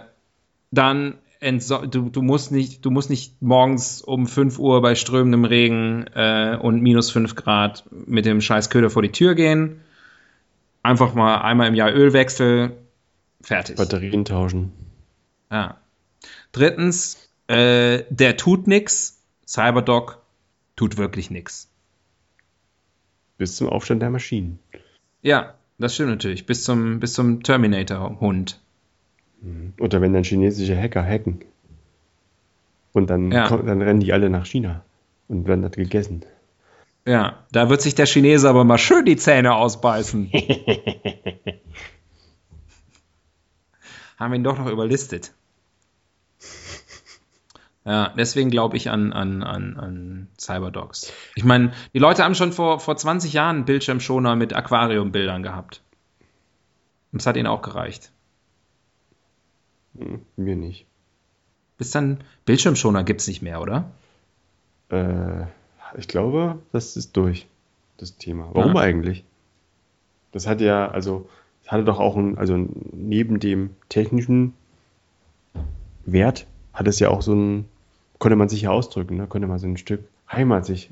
dann du, du, musst nicht, du musst nicht morgens um 5 Uhr bei strömendem Regen äh, und minus 5 Grad mit dem scheiß Köder vor die Tür gehen. Einfach mal einmal im Jahr Ölwechsel, fertig. Batterien tauschen. Ja. Drittens, äh, der tut nix. Cyberdog tut wirklich nix. Bis zum Aufstand der Maschinen. Ja, das stimmt natürlich. Bis zum, bis zum Terminator-Hund. Mhm. Oder wenn dann chinesische Hacker hacken. Und dann, ja. kommt, dann rennen die alle nach China und werden dort gegessen. Ja, da wird sich der Chinese aber mal schön die Zähne ausbeißen. Haben wir ihn doch noch überlistet. Ja, deswegen glaube ich an, an, an, an Cyberdogs. Ich meine, die Leute haben schon vor, vor 20 Jahren Bildschirmschoner mit Aquariumbildern gehabt. Und es hat ihnen auch gereicht. Hm, mir nicht. Bis dann Bildschirmschoner gibt es nicht mehr, oder? Äh, ich glaube, das ist durch, das Thema. Warum ja. eigentlich? Das hat ja, also, das hatte doch auch ein, also neben dem technischen Wert, hat es ja auch so ein, konnte man sich ja ausdrücken, ne? konnte man so ein Stück Heimat sich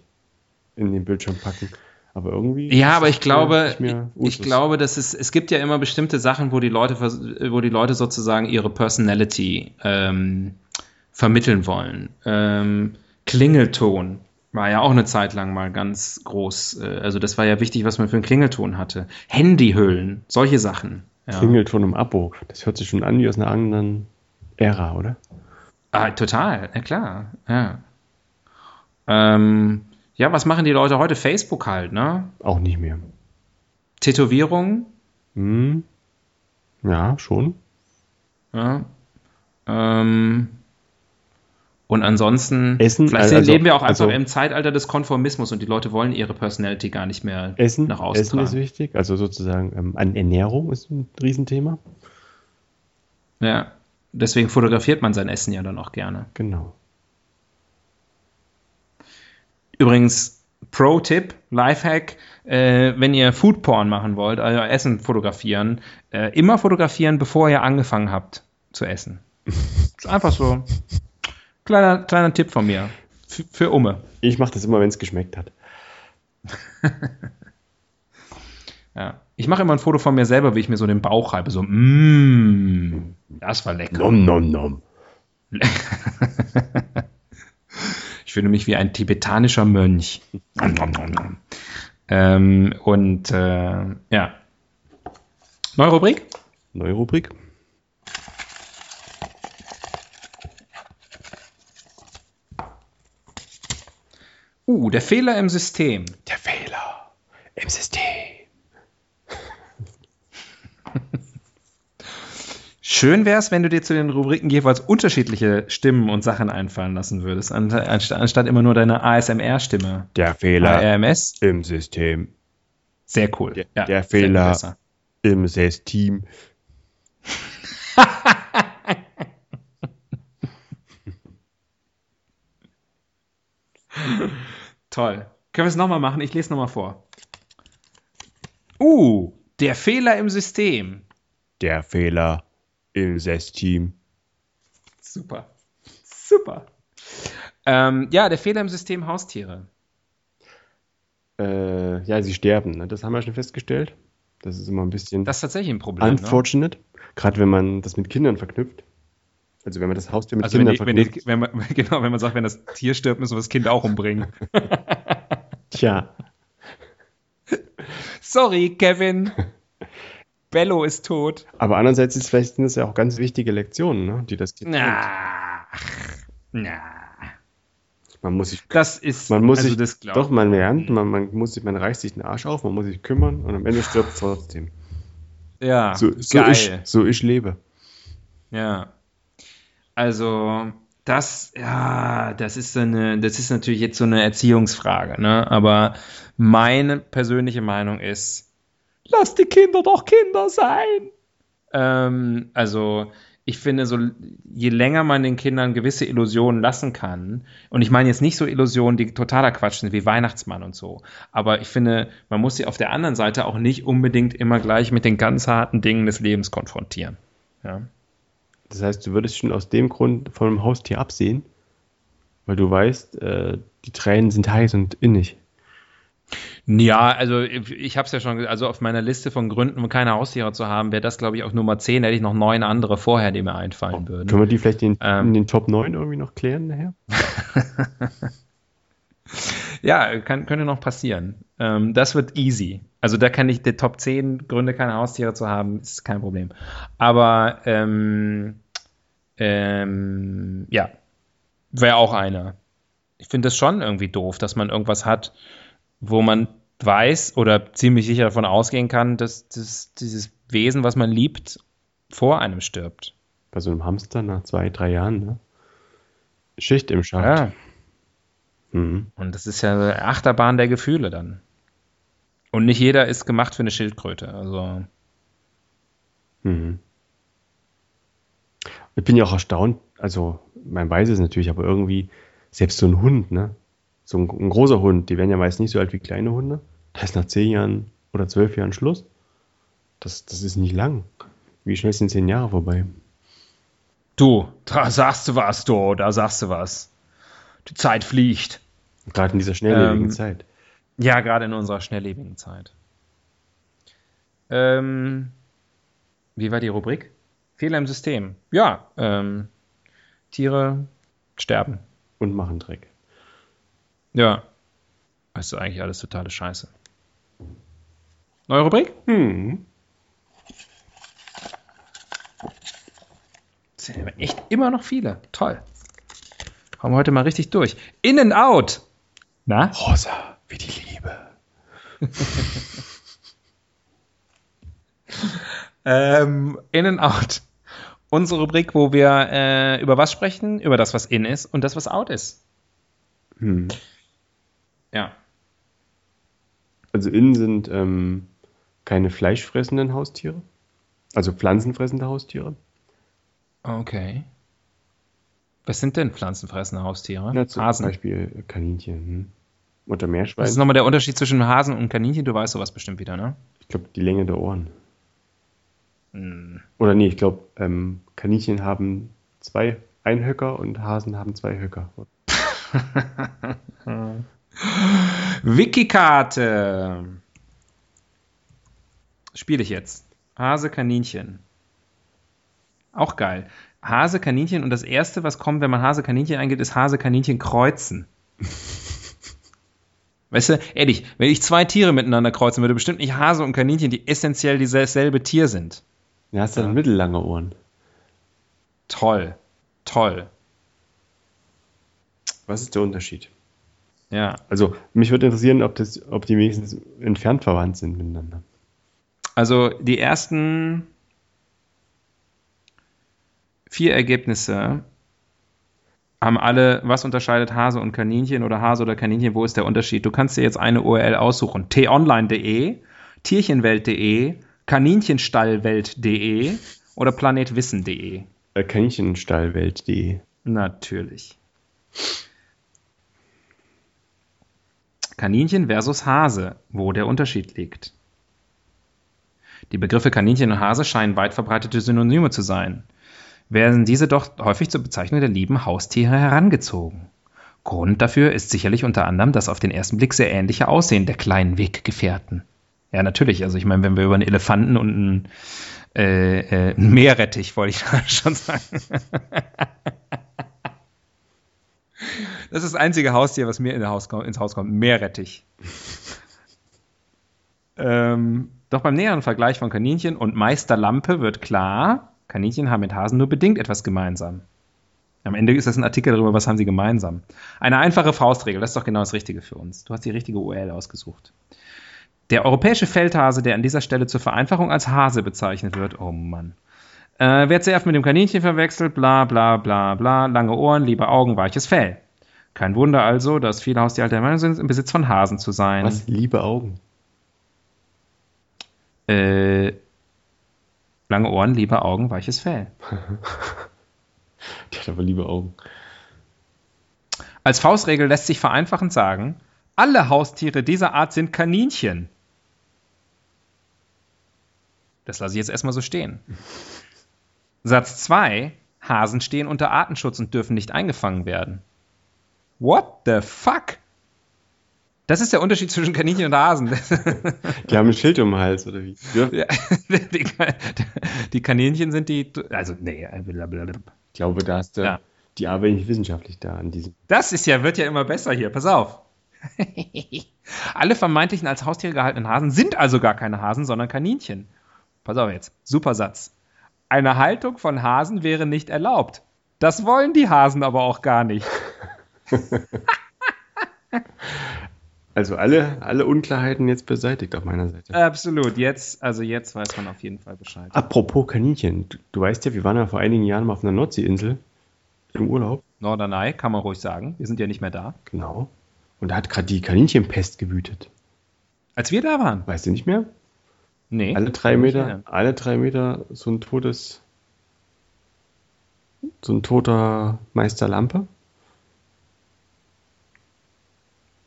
in den Bildschirm packen. Aber irgendwie. Ja, aber ich glaube, ich glaube, dass es, es gibt ja immer bestimmte Sachen, wo die Leute, wo die Leute sozusagen ihre Personality ähm, vermitteln wollen. Ähm, Klingelton war ja auch eine Zeit lang mal ganz groß. Äh, also das war ja wichtig, was man für einen Klingelton hatte. Handyhüllen, solche Sachen. Ja. Klingelton im Abo, das hört sich schon an wie aus einer anderen Ära, oder? Ah, total, ja klar. Ja. Ähm, ja, was machen die Leute heute? Facebook halt, ne? Auch nicht mehr. Tätowierung? Hm. Ja, schon. Ja. Ähm, und ansonsten, Essen, vielleicht also, leben wir auch einfach also, im Zeitalter des Konformismus und die Leute wollen ihre Personality gar nicht mehr Essen, nach außen Essen tragen. ist wichtig, also sozusagen ähm, an Ernährung ist ein Riesenthema. Ja, deswegen fotografiert man sein Essen ja dann auch gerne. Genau. Übrigens, Pro-Tipp, Lifehack, äh, wenn ihr Foodporn machen wollt, also Essen fotografieren, äh, immer fotografieren, bevor ihr angefangen habt zu essen. Ist einfach so. Kleiner, kleiner Tipp von mir. F für Umme. Ich mache das immer, wenn es geschmeckt hat. Ja. Ich mache immer ein Foto von mir selber, wie ich mir so den Bauch reibe. So, mmm, das war lecker. Nom, nom, nom. ich fühle mich wie ein tibetanischer Mönch. Ähm, und äh, ja. Neue Rubrik? Neue Rubrik. Uh, der Fehler im System. Der Fehler im System. Schön wäre es, wenn du dir zu den Rubriken jeweils unterschiedliche Stimmen und Sachen einfallen lassen würdest, anstatt, immer nur deine ASMR-Stimme. Der Fehler ARMS? im System. Sehr cool. Der, Ja, der Fehler im System. Toll. Können wir es nochmal machen? Ich lese nochmal vor. Uh, der Fehler im System. Der Fehler im System. Super. Super. Ähm, ja, der Fehler im System Haustiere. Äh, ja, sie sterben. Ne? Das haben wir schon festgestellt. Das ist immer ein bisschen Das ist tatsächlich ein Problem. Ne? unfortunate. Gerade wenn man das mit Kindern verknüpft. Also wenn man das Haustier mit Also wenn, Kindern die, wenn, die, verknüpft. wenn man genau, wenn man sagt, wenn das Tier stirbt, müssen wir das Kind auch umbringen. Tja, Sorry, Kevin. Bello ist tot. aber andererseits ist vielleicht sind das ja auch ganz wichtige Lektionen, ne? die das Kind. Na, na. Man muss sich Das ist, Man muss also sich, das doch, man lernt, man, man muss sich, man reißt sich den Arsch auf, man muss sich kümmern und am Ende stirbt es trotzdem. Ja, So, so, geil. ich, so ich lebe. Ja. Also, das, ja, das ist eine, das ist natürlich jetzt so eine Erziehungsfrage, ne? Aber meine persönliche Meinung ist, lass die Kinder doch Kinder sein. Ähm, also, ich finde, so je länger man den Kindern gewisse Illusionen lassen kann, und ich meine jetzt nicht so Illusionen, die totaler Quatsch sind, wie Weihnachtsmann und so, aber ich finde, man muss sie auf der anderen Seite auch nicht unbedingt immer gleich mit den ganz harten Dingen des Lebens konfrontieren. Ja. Das heißt, du würdest schon aus dem Grund von einem Haustier absehen, weil du weißt, äh, die Tränen sind heiß und innig. Ja, also ich, ich habe es ja schon, also auf meiner Liste von Gründen, keine Haustiere zu haben, wäre das, glaube ich, auf Nummer 10, da hätte ich noch neun andere vorher, die mir einfallen würden. Können wir die vielleicht in, Ähm. in den Top 9 irgendwie noch klären nachher? Ja, kann, könnte noch passieren. Ähm, das wird easy. Also da kann ich die Top 10 Gründe, keine Haustiere zu haben, ist kein Problem. Aber ähm, ähm, ja, wäre auch einer. Ich finde das schon irgendwie doof, dass man irgendwas hat, wo man weiß oder ziemlich sicher davon ausgehen kann, dass, dass dieses Wesen, was man liebt, vor einem stirbt. Bei so einem Hamster nach zwei, drei Jahren, ne? Schicht im Schacht. Ja. Mhm. Und das ist ja eine Achterbahn der Gefühle dann. Und nicht jeder ist gemacht für eine Schildkröte. Also, Mhm. Ich bin ja auch erstaunt, also man weiß es natürlich, aber irgendwie, selbst so ein Hund, ne? So ein, ein großer Hund, die werden ja meist nicht so alt wie kleine Hunde. Da ist nach zehn Jahren oder zwölf Jahren Schluss. Das, das ist nicht lang. Wie schnell sind zehn Jahre vorbei? du, da sagst du was, du, da sagst du was. Die Zeit fliegt. Gerade in dieser schnelllebigen Ähm, Zeit. Ja, gerade in unserer schnelllebigen Zeit. Ähm, wie war die Rubrik? Fehler im System. Ja, ähm, Tiere sterben. Und machen Dreck. Ja. Das ist eigentlich alles totale Scheiße. Neue Rubrik? Hm. Das sind aber echt immer noch viele. Toll. Haben wir heute mal richtig durch. In and out. Na? Rosa, wie die Liebe. ähm, in and out. Unsere Rubrik, wo wir äh, über was sprechen? Über das, was in ist und das, was out ist. Hm. Ja. Also in sind ähm, keine fleischfressenden Haustiere. Also pflanzenfressende Haustiere. Okay. Was sind denn pflanzenfressende Haustiere? Na, zum Hasen. Beispiel Kaninchen. Hm. Oder Meerschwein. Was ist nochmal der Unterschied zwischen Hasen und Kaninchen? Du weißt sowas bestimmt wieder, ne? Ich glaube, die Länge der Ohren. Hm. Oder nee, ich glaube, ähm, Kaninchen haben zwei Einhöcker und Hasen haben zwei Höcker. Wikikarte. Spiele ich jetzt. Hase, Kaninchen. Auch geil. Hase, Kaninchen und das erste, was kommt, wenn man Hase, Kaninchen eingeht, ist Hase, Kaninchen kreuzen. weißt du, ehrlich, wenn ich zwei Tiere miteinander kreuzen würde, bestimmt nicht Hase und Kaninchen, die essentiell dasselbe Tier sind. Ja, hast du ja. mittellange Ohren. Toll. Toll. Was ist der Unterschied? Ja. Also, mich würde interessieren, ob, das, ob die wenigstens entfernt verwandt sind miteinander. Also, die ersten vier Ergebnisse haben alle, was unterscheidet Hase und Kaninchen oder Hase oder Kaninchen, wo ist der Unterschied? Du kannst dir jetzt eine URL aussuchen. t-online.de, tierchenwelt.de, kaninchenstallwelt.de oder planetwissen.de. Äh, kaninchenstallwelt.de. Natürlich. Kaninchen versus Hase, wo der Unterschied liegt. Die Begriffe Kaninchen und Hase scheinen weit verbreitete Synonyme zu sein werden diese doch häufig zur Bezeichnung der lieben Haustiere herangezogen. Grund dafür ist sicherlich unter anderem das auf den ersten Blick sehr ähnliche Aussehen der kleinen Weggefährten. Ja, natürlich. Also ich meine, wenn wir über einen Elefanten und einen, äh, äh, Meerrettich, wollte ich schon sagen. Das ist das einzige Haustier, was mir in Haus, ins Haus kommt. Meerrettich. ähm, doch beim näheren Vergleich von Kaninchen und Meisterlampe wird klar, Kaninchen haben mit Hasen nur bedingt etwas gemeinsam. Am Ende ist das ein Artikel darüber, was haben sie gemeinsam. Eine einfache Faustregel, das ist doch genau das Richtige für uns. Du hast die richtige URL ausgesucht. Der europäische Feldhase, der an dieser Stelle zur Vereinfachung als Hase bezeichnet wird, oh Mann. Äh, wer zuerst mit dem Kaninchen verwechselt, bla bla bla bla, lange Ohren, liebe Augen, weiches Fell. Kein Wunder also, dass viele Haustiere der Meinung sind, im Besitz von Hasen zu sein. Was? Liebe Augen? Äh, Lange Ohren, liebe Augen, weiches Fell. Die hat aber liebe Augen. Als Faustregel lässt sich vereinfachend sagen, alle Haustiere dieser Art sind Kaninchen. Das lasse ich jetzt erstmal so stehen. Satz 2. Hasen stehen unter Artenschutz und dürfen nicht eingefangen werden. What the fuck? Das ist der Unterschied zwischen Kaninchen und Hasen. Die haben ein Schild um den Hals, oder wie? Ja. Die, die, Kaninchen sind die, also, nee, blablabla. Ich glaube, da ist der, ja. die arbeiten nicht wissenschaftlich da an diesem. Das ist ja, wird ja immer besser hier, pass auf. Alle vermeintlichen als Haustiere gehaltenen Hasen sind also gar keine Hasen, sondern Kaninchen. Pass auf jetzt, super Satz. Eine Haltung von Hasen wäre nicht erlaubt. Das wollen die Hasen aber auch gar nicht. Also alle, alle Unklarheiten jetzt beseitigt auf meiner Seite. Absolut, jetzt, also jetzt weiß man auf jeden Fall Bescheid. Apropos Kaninchen, du, du weißt ja, wir waren ja vor einigen Jahren mal auf einer Nordseeinsel im Urlaub. Norderney, kann man ruhig sagen. Wir sind ja nicht mehr da. Genau. Und da hat gerade die Kaninchenpest gewütet. Als wir da waren? Weißt du nicht mehr? Nee. Alle drei Meter, alle drei Meter so ein totes, so ein toter Meister Lampe.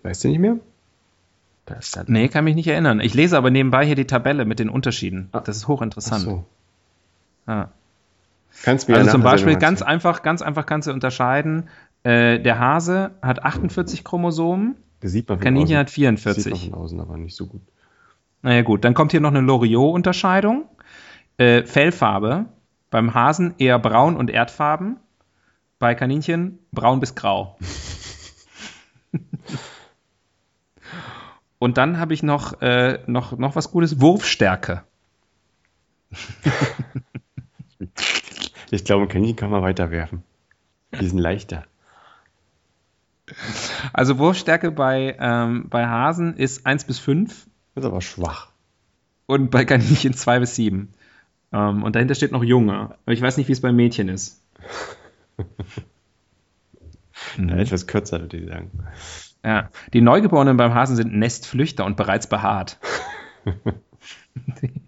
Weißt du nicht mehr? Das halt nee, kann mich nicht erinnern. Ich lese aber nebenbei hier die Tabelle mit den Unterschieden. Ah. Das ist hochinteressant. Ach so. Ah. Kannst mir also zum Beispiel ganz einfach, ganz einfach kannst du unterscheiden. Äh, der Hase hat 48 Chromosomen. Das sieht man von Kaninchen außen. hat 44. Das sieht man von außen aber nicht so gut. Naja gut, dann kommt hier noch eine Loriot-Unterscheidung. Äh, Fellfarbe. Beim Hasen eher braun und erdfarben. Bei Kaninchen braun bis grau. Und dann habe ich noch, äh, noch, noch was Gutes, Wurfstärke. ich glaube, Kaninchen kann man weiterwerfen. Die sind leichter. Also Wurfstärke bei, ähm, bei Hasen ist 1 bis 5. Das ist aber schwach. Und bei Kaninchen 2 bis 7. Ähm, und dahinter steht noch Junge. Aber ich weiß nicht, wie es bei Mädchen ist. mhm. ja, etwas kürzer, würde ich sagen. Ja, die Neugeborenen beim Hasen sind Nestflüchter und bereits behaart.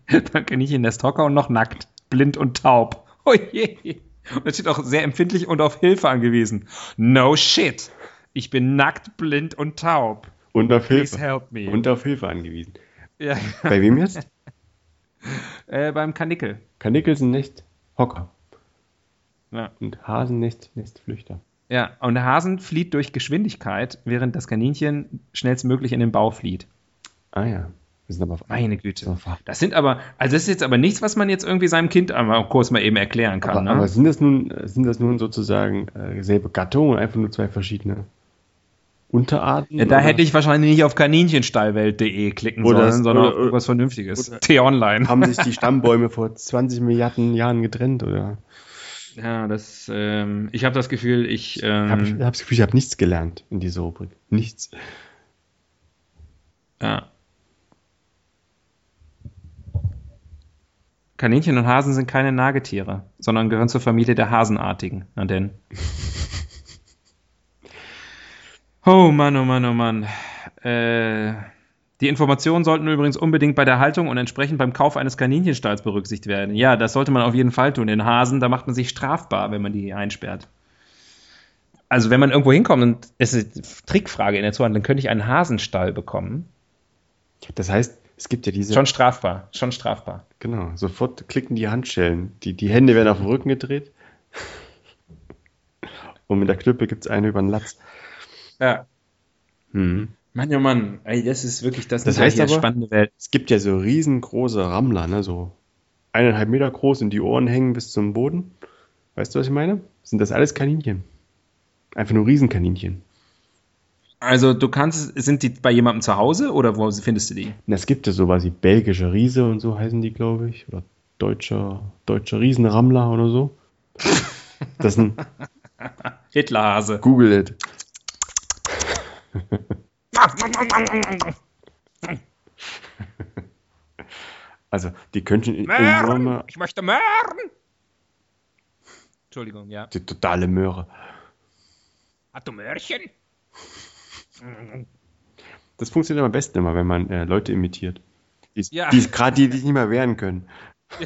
Dann Kaninchen Nesthocker und noch nackt, blind und taub. Oh je. Und es steht auch sehr empfindlich und auf Hilfe angewiesen. No shit. Ich bin nackt, blind und taub. Und auf Hilfe. Please help me. Und auf Hilfe angewiesen. Ja. Bei wem jetzt? äh, beim Kanickel. Kanickel sind nicht Hocker. Ja. Und Hasen nicht Nestflüchter. Ja, und der Hasen flieht durch Geschwindigkeit, während das Kaninchen schnellstmöglich in den Bau flieht. Ah ja. Wir sind aber auf Meine Güte. Das sind aber, also das ist jetzt aber nichts, was man jetzt irgendwie seinem Kind einmal kurz mal eben erklären kann. Aber, ne? aber sind das nun, sind das nun sozusagen äh, selbe Gattung und einfach nur zwei verschiedene Unterarten? Ja, da oder? hätte ich wahrscheinlich nicht auf kaninchenstallwelt.de klicken oder, sollen, sondern oder, auf irgendwas Vernünftiges. T-Online. Haben sich die Stammbäume vor 20 Milliarden Jahren getrennt, oder? Ja, das, ähm, ich habe das Gefühl, ich. Ähm, ich habe hab das Gefühl, ich habe nichts gelernt in dieser Rubrik. Nichts. Ja. Kaninchen und Hasen sind keine Nagetiere, sondern gehören zur Familie der Hasenartigen. Na denn. Oh Mann, oh Mann, oh Mann. Äh, die Informationen sollten übrigens unbedingt bei der Haltung und entsprechend beim Kauf eines Kaninchenstalls berücksichtigt werden. Ja, das sollte man auf jeden Fall tun. Den Hasen, da macht man sich strafbar, wenn man die einsperrt. Also wenn man irgendwo hinkommt und es ist eine Trickfrage in der Zuhandlung, dann könnte ich einen Hasenstall bekommen. Das heißt, es gibt ja diese. Schon strafbar, schon strafbar. Genau, sofort klicken die Handschellen. Die, die Hände werden auf den Rücken gedreht. Und mit der Knüppel gibt es eine über den Latz. Ja. Hm. Mann, oh Mann, ey, das ist wirklich das, das heißt aber, spannende Welt. Es gibt ja so riesengroße Rammler, ne? so eineinhalb Meter groß und die Ohren hängen bis zum Boden. Weißt du, was ich meine? Sind das alles Kaninchen? Einfach nur Riesenkaninchen. Also du kannst, sind die bei jemandem zu Hause oder wo findest du die? Es gibt ja sowas wie belgische Riese und so heißen die, glaube ich. Oder deutscher, deutscher Riesenrammler oder so. Das sind Hitlerhase. Google it. also, die könnten Möhren! Ich möchte Möhren! Entschuldigung, ja. Die totale Möhre. Hat du Möhrchen? Das funktioniert am besten immer, wenn man äh, Leute imitiert. Die, ja. die gerade die, die nicht mehr wehren können.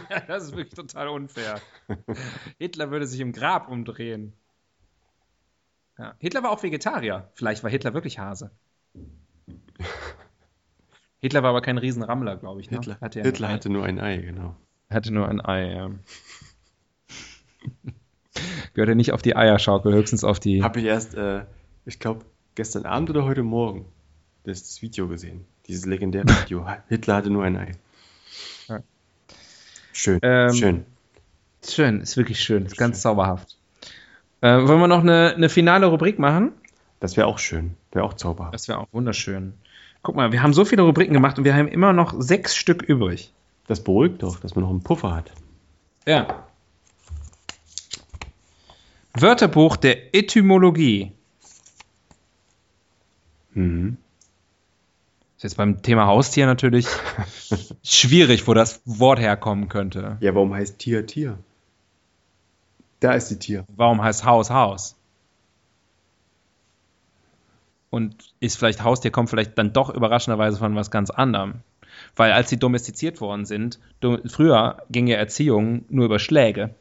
Ja, das ist wirklich total unfair. Hitler würde sich im Grab umdrehen. Ja. Hitler war auch Vegetarier. Vielleicht war Hitler wirklich Hase. Hitler war aber kein Riesenrammler, glaube ich. Ne? Hitler, hatte, ja Hitler hatte nur ein Ei, genau. Hatte nur ein Ei, ja. Gehörte nicht auf die Eierschaukel, höchstens auf die. Habe ich erst, äh, ich glaube, gestern Abend oder heute Morgen das, Video gesehen. Dieses legendäre Video. Hitler hatte nur ein Ei. Ja. Schön, ähm, schön. Schön, ist wirklich schön, ist ganz zauberhaft. Äh, wollen wir noch eine, eine finale Rubrik machen? Das wäre auch schön, wäre auch zauberhaft. Das wäre auch wunderschön. Guck mal, wir haben so viele Rubriken gemacht und wir haben immer noch sechs Stück übrig. Das beruhigt doch, dass man noch einen Puffer hat. Ja. Wörterbuch der Etymologie. Mhm. Ist jetzt beim Thema Haustier natürlich schwierig, wo das Wort herkommen könnte. Ja, warum heißt Tier Tier? Da ist die Tier. Warum heißt Haus Haus? Und ist vielleicht Haustier, kommt vielleicht dann doch überraschenderweise von was ganz anderem. Weil als sie domestiziert worden sind, früher ging ja Erziehung nur über Schläge.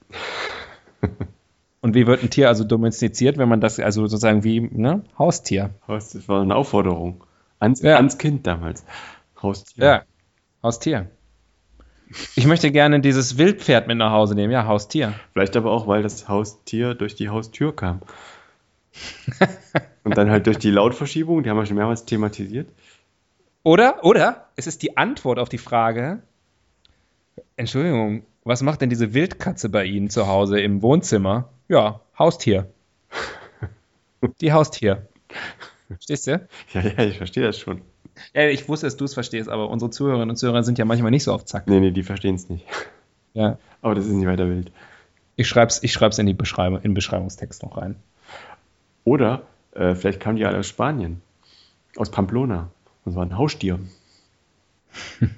Und wie wird ein Tier also domestiziert, wenn man das, also sozusagen wie, ne, Haustier? Das war eine Aufforderung. Ans, ja. ans Kind damals. Haustier. Ja, Haustier. Ich möchte gerne dieses Wildpferd mit nach Hause nehmen. Ja, Haustier. Vielleicht aber auch, weil das Haustier durch die Haustür kam. Und dann halt durch die Lautverschiebung, die haben wir schon mehrmals thematisiert. Oder, oder, es ist die Antwort auf die Frage, Entschuldigung, was macht denn diese Wildkatze bei Ihnen zu Hause im Wohnzimmer? Ja, Haustier. Die Haustier. Verstehst du? Ja, ja, ich verstehe das schon. Ja, ich wusste, dass du es verstehst, aber unsere Zuhörerinnen und Zuhörer sind ja manchmal nicht so auf Zack. Nee, nee, die verstehen es nicht. Ja. Aber das ist nicht weiter wild. Ich schreibe es ich schreib's in, die Beschreibung, in den Beschreibungstext noch rein. Oder Äh, vielleicht kamen die alle aus Spanien, aus Pamplona. Und waren Haustier.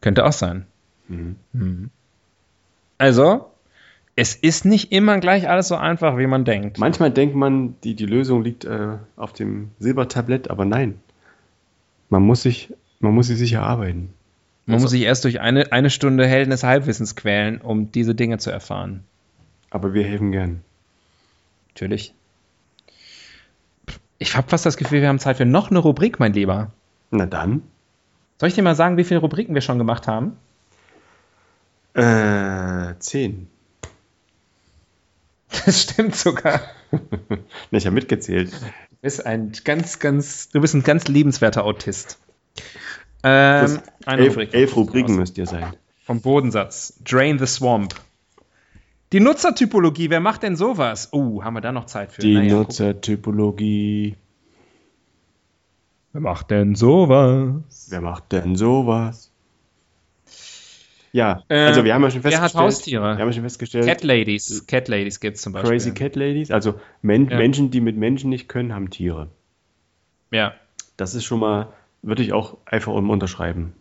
Könnte auch sein. Mhm. Mhm. Also, es ist nicht immer gleich alles so einfach, wie man denkt. Manchmal denkt man, die, die Lösung liegt äh, auf dem Silbertablett, aber nein. Man muss sich, man muss sie sich erarbeiten. Man also, muss sich erst durch eine, eine Stunde Helden des Halbwissens quälen, um diese Dinge zu erfahren. Aber wir helfen gern. Natürlich. Ich habe fast das Gefühl, wir haben Zeit für noch eine Rubrik, mein Lieber. Na dann. Soll ich dir mal sagen, wie viele Rubriken wir schon gemacht haben? Äh, zehn. Das stimmt sogar. ich habe mitgezählt. Du bist ein ganz, ganz, du bist ein ganz liebenswerter Autist. Ähm, elf, Rubrik elf Rubriken müsst ihr sein. Vom Bodensatz. Drain the Swamp. Die Nutzertypologie, wer macht denn sowas? Oh, uh, haben wir da noch Zeit für? Die naja, Nutzertypologie. Wer macht denn sowas? Wer macht denn sowas? Ja, also wir haben ja schon festgestellt. Wer hat Haustiere? Wir haben ja schon festgestellt. Cat Ladies. Cat Ladies gibt es zum Beispiel. Crazy Cat Ladies. Also Men ja. Menschen, die mit Menschen nicht können, haben Tiere. Ja. Das ist schon mal, würde ich auch einfach unterschreiben.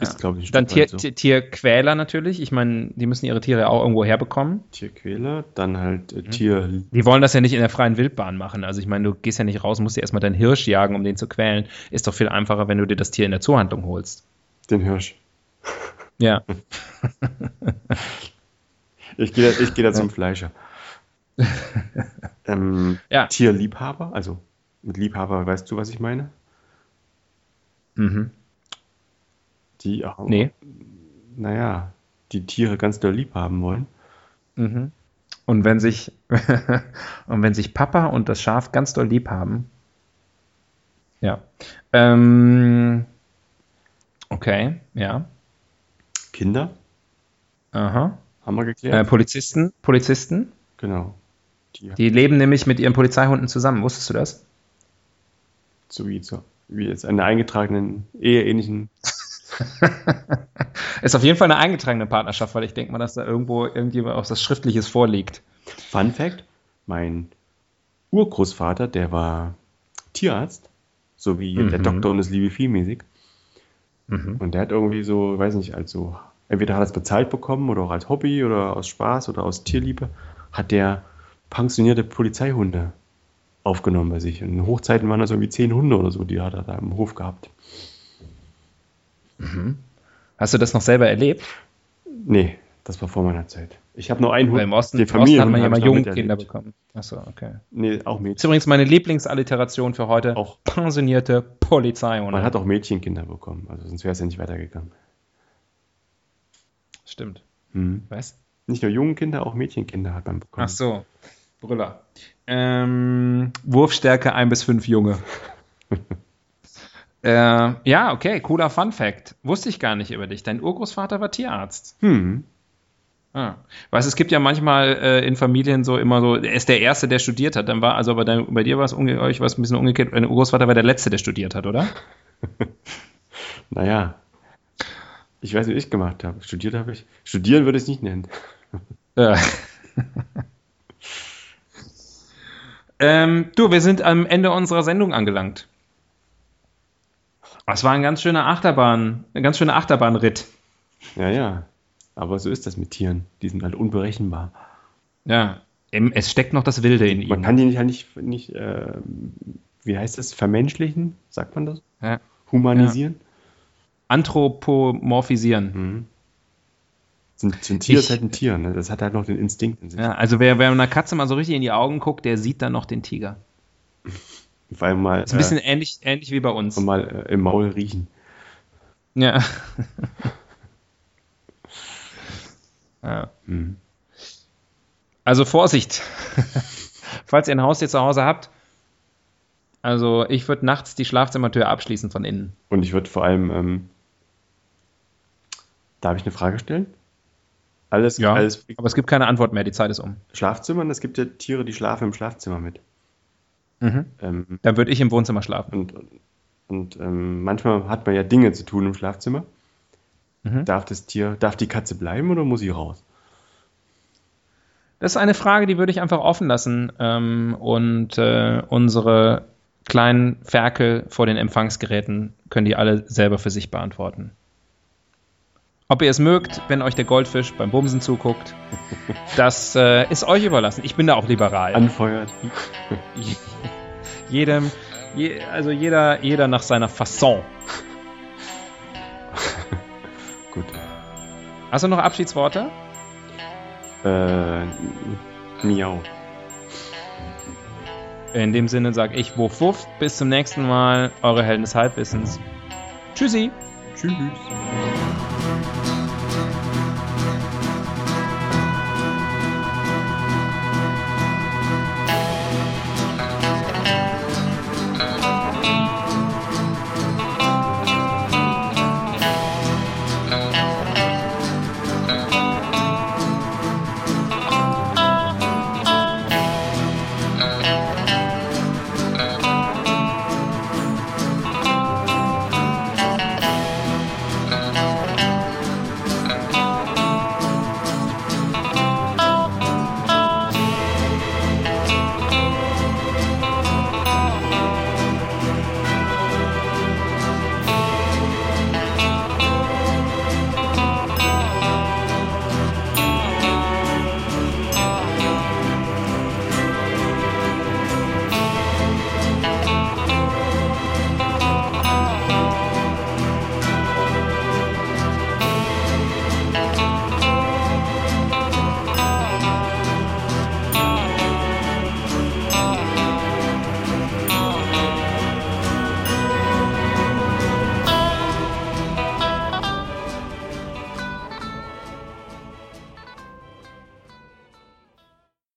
Ist, glaube ich, Dann Tier, so. Tierquäler natürlich. Ich meine, die müssen ihre Tiere auch irgendwo herbekommen. Tierquäler, dann halt äh, mhm. Tier. Die wollen das ja nicht in der freien Wildbahn machen. Also ich meine, du gehst ja nicht raus, musst dir erstmal deinen Hirsch jagen, um den zu quälen. Ist doch viel einfacher, wenn du dir das Tier in der Zoohandlung holst. Den Hirsch. Ja. ich gehe da, ich geh da zum Fleischer. ähm, ja. Tierliebhaber, also mit Liebhaber weißt du, was ich meine? Mhm. Die auch, nee. naja, die Tiere ganz doll lieb haben wollen. Mhm. Und wenn sich und wenn sich Papa und das Schaf ganz doll lieb haben, ja. Ähm, okay, ja. Kinder. Aha. Haben wir geklärt. Äh, Polizisten. Polizisten. Genau. Die, die, leben nämlich mit ihren Polizeihunden zusammen. Wusstest du das? So wie, so, wie jetzt eine eingetragenen, eheähnlichen. ist auf jeden Fall eine eingetragene Partnerschaft, weil ich denke mal, dass da irgendwo irgendjemand auch das Schriftliches vorliegt. Fun Fact: Mein Urgroßvater, der war Tierarzt, so wie mhm. der Doktor und das Liebe Viehmäßig. Mhm. Und der hat irgendwie so, weiß nicht, also entweder hat er es bezahlt bekommen oder auch als Hobby oder aus Spaß oder aus Tierliebe, hat der pensionierte Polizeihunde aufgenommen bei sich. Und in Hochzeiten waren das irgendwie zehn Hunde oder so, die hat er da im Hof gehabt. Mhm. Hast du das noch selber erlebt? Nee, das war vor meiner Zeit. Ich habe nur einen Hund. Im Osten, den Osten hat man ja mal Jungkinder bekommen. Achso, okay. Nee, auch Mädchen. Das ist übrigens meine Lieblingsalliteration für heute. Auch pensionierte Polizei. Man hat auch Mädchenkinder bekommen, also sonst wäre es ja nicht weitergegangen. Stimmt. Hm. Was? Nicht nur junge Kinder, auch Mädchenkinder hat man bekommen. Ach so. Brüller. Ähm, Wurfstärke 1 bis 5 Junge. äh, ja, okay, cooler Fun Fact. Wusste ich gar nicht über dich. Dein Urgroßvater war Tierarzt. Hm. Ah. Weißt es gibt ja manchmal äh, in Familien so immer so, er ist der Erste, der studiert hat. Dann war, also bei, dein, bei dir war es euch war es ein bisschen umgekehrt, dein Urgroßvater war der Letzte, der studiert hat, oder? naja. Ich weiß, wie ich gemacht habe. Studiert habe ich. Studieren würde ich es nicht nennen. Ja. ähm, du, wir sind am Ende unserer Sendung angelangt. Es war ein ganz schöner Achterbahn, ein ganz schöner Achterbahnritt. Ja, ja. Aber so ist das mit Tieren. Die sind halt unberechenbar. Ja, es steckt noch das Wilde in ihnen. Man kann die nicht, halt nicht, nicht äh, wie heißt das, vermenschlichen, sagt man das? Ja. Humanisieren? Ja. Anthropomorphisieren. Mhm. So ein Tier ich, ist halt ein Tier, ne? das hat halt noch den Instinkt in sich. Ja, also wer, wer einer Katze mal so richtig in die Augen guckt, der sieht dann noch den Tiger. Weil mal, ist ein bisschen äh, ähnlich, ähnlich wie bei uns. Mal äh, im Maul riechen. Ja. Ja. Mhm. Also Vorsicht. Falls ihr ein Haus hier zu Hause habt, also ich würde nachts die Schlafzimmertür abschließen von innen. Und ich würde vor allem, ähm, darf ich eine Frage stellen? Alles, ja, alles, aber es gibt keine Antwort mehr, die Zeit ist um. Schlafzimmern, es gibt ja Tiere, die schlafen im Schlafzimmer mit. Mhm. Ähm, Dann würde ich im Wohnzimmer schlafen. Und, und ähm, manchmal hat man ja Dinge zu tun im Schlafzimmer. Mhm. Darf das Tier, darf die Katze bleiben oder muss sie raus? Das ist eine Frage, die würde ich einfach offen lassen ähm, und äh, unsere kleinen Ferkel vor den Empfangsgeräten können die alle selber für sich beantworten. Ob ihr es mögt, wenn euch der Goldfisch beim Bumsen zuguckt, das äh, ist euch überlassen. Ich bin da auch liberal. Anfeuert. Jedem, je, also jeder, jeder nach seiner Fasson. Gut. Hast du noch Abschiedsworte? Äh, miau. In dem Sinne sage ich Wuff Wuff. Bis zum nächsten Mal. Eure Helden des Halbwissens. Tschüssi. Tschüss.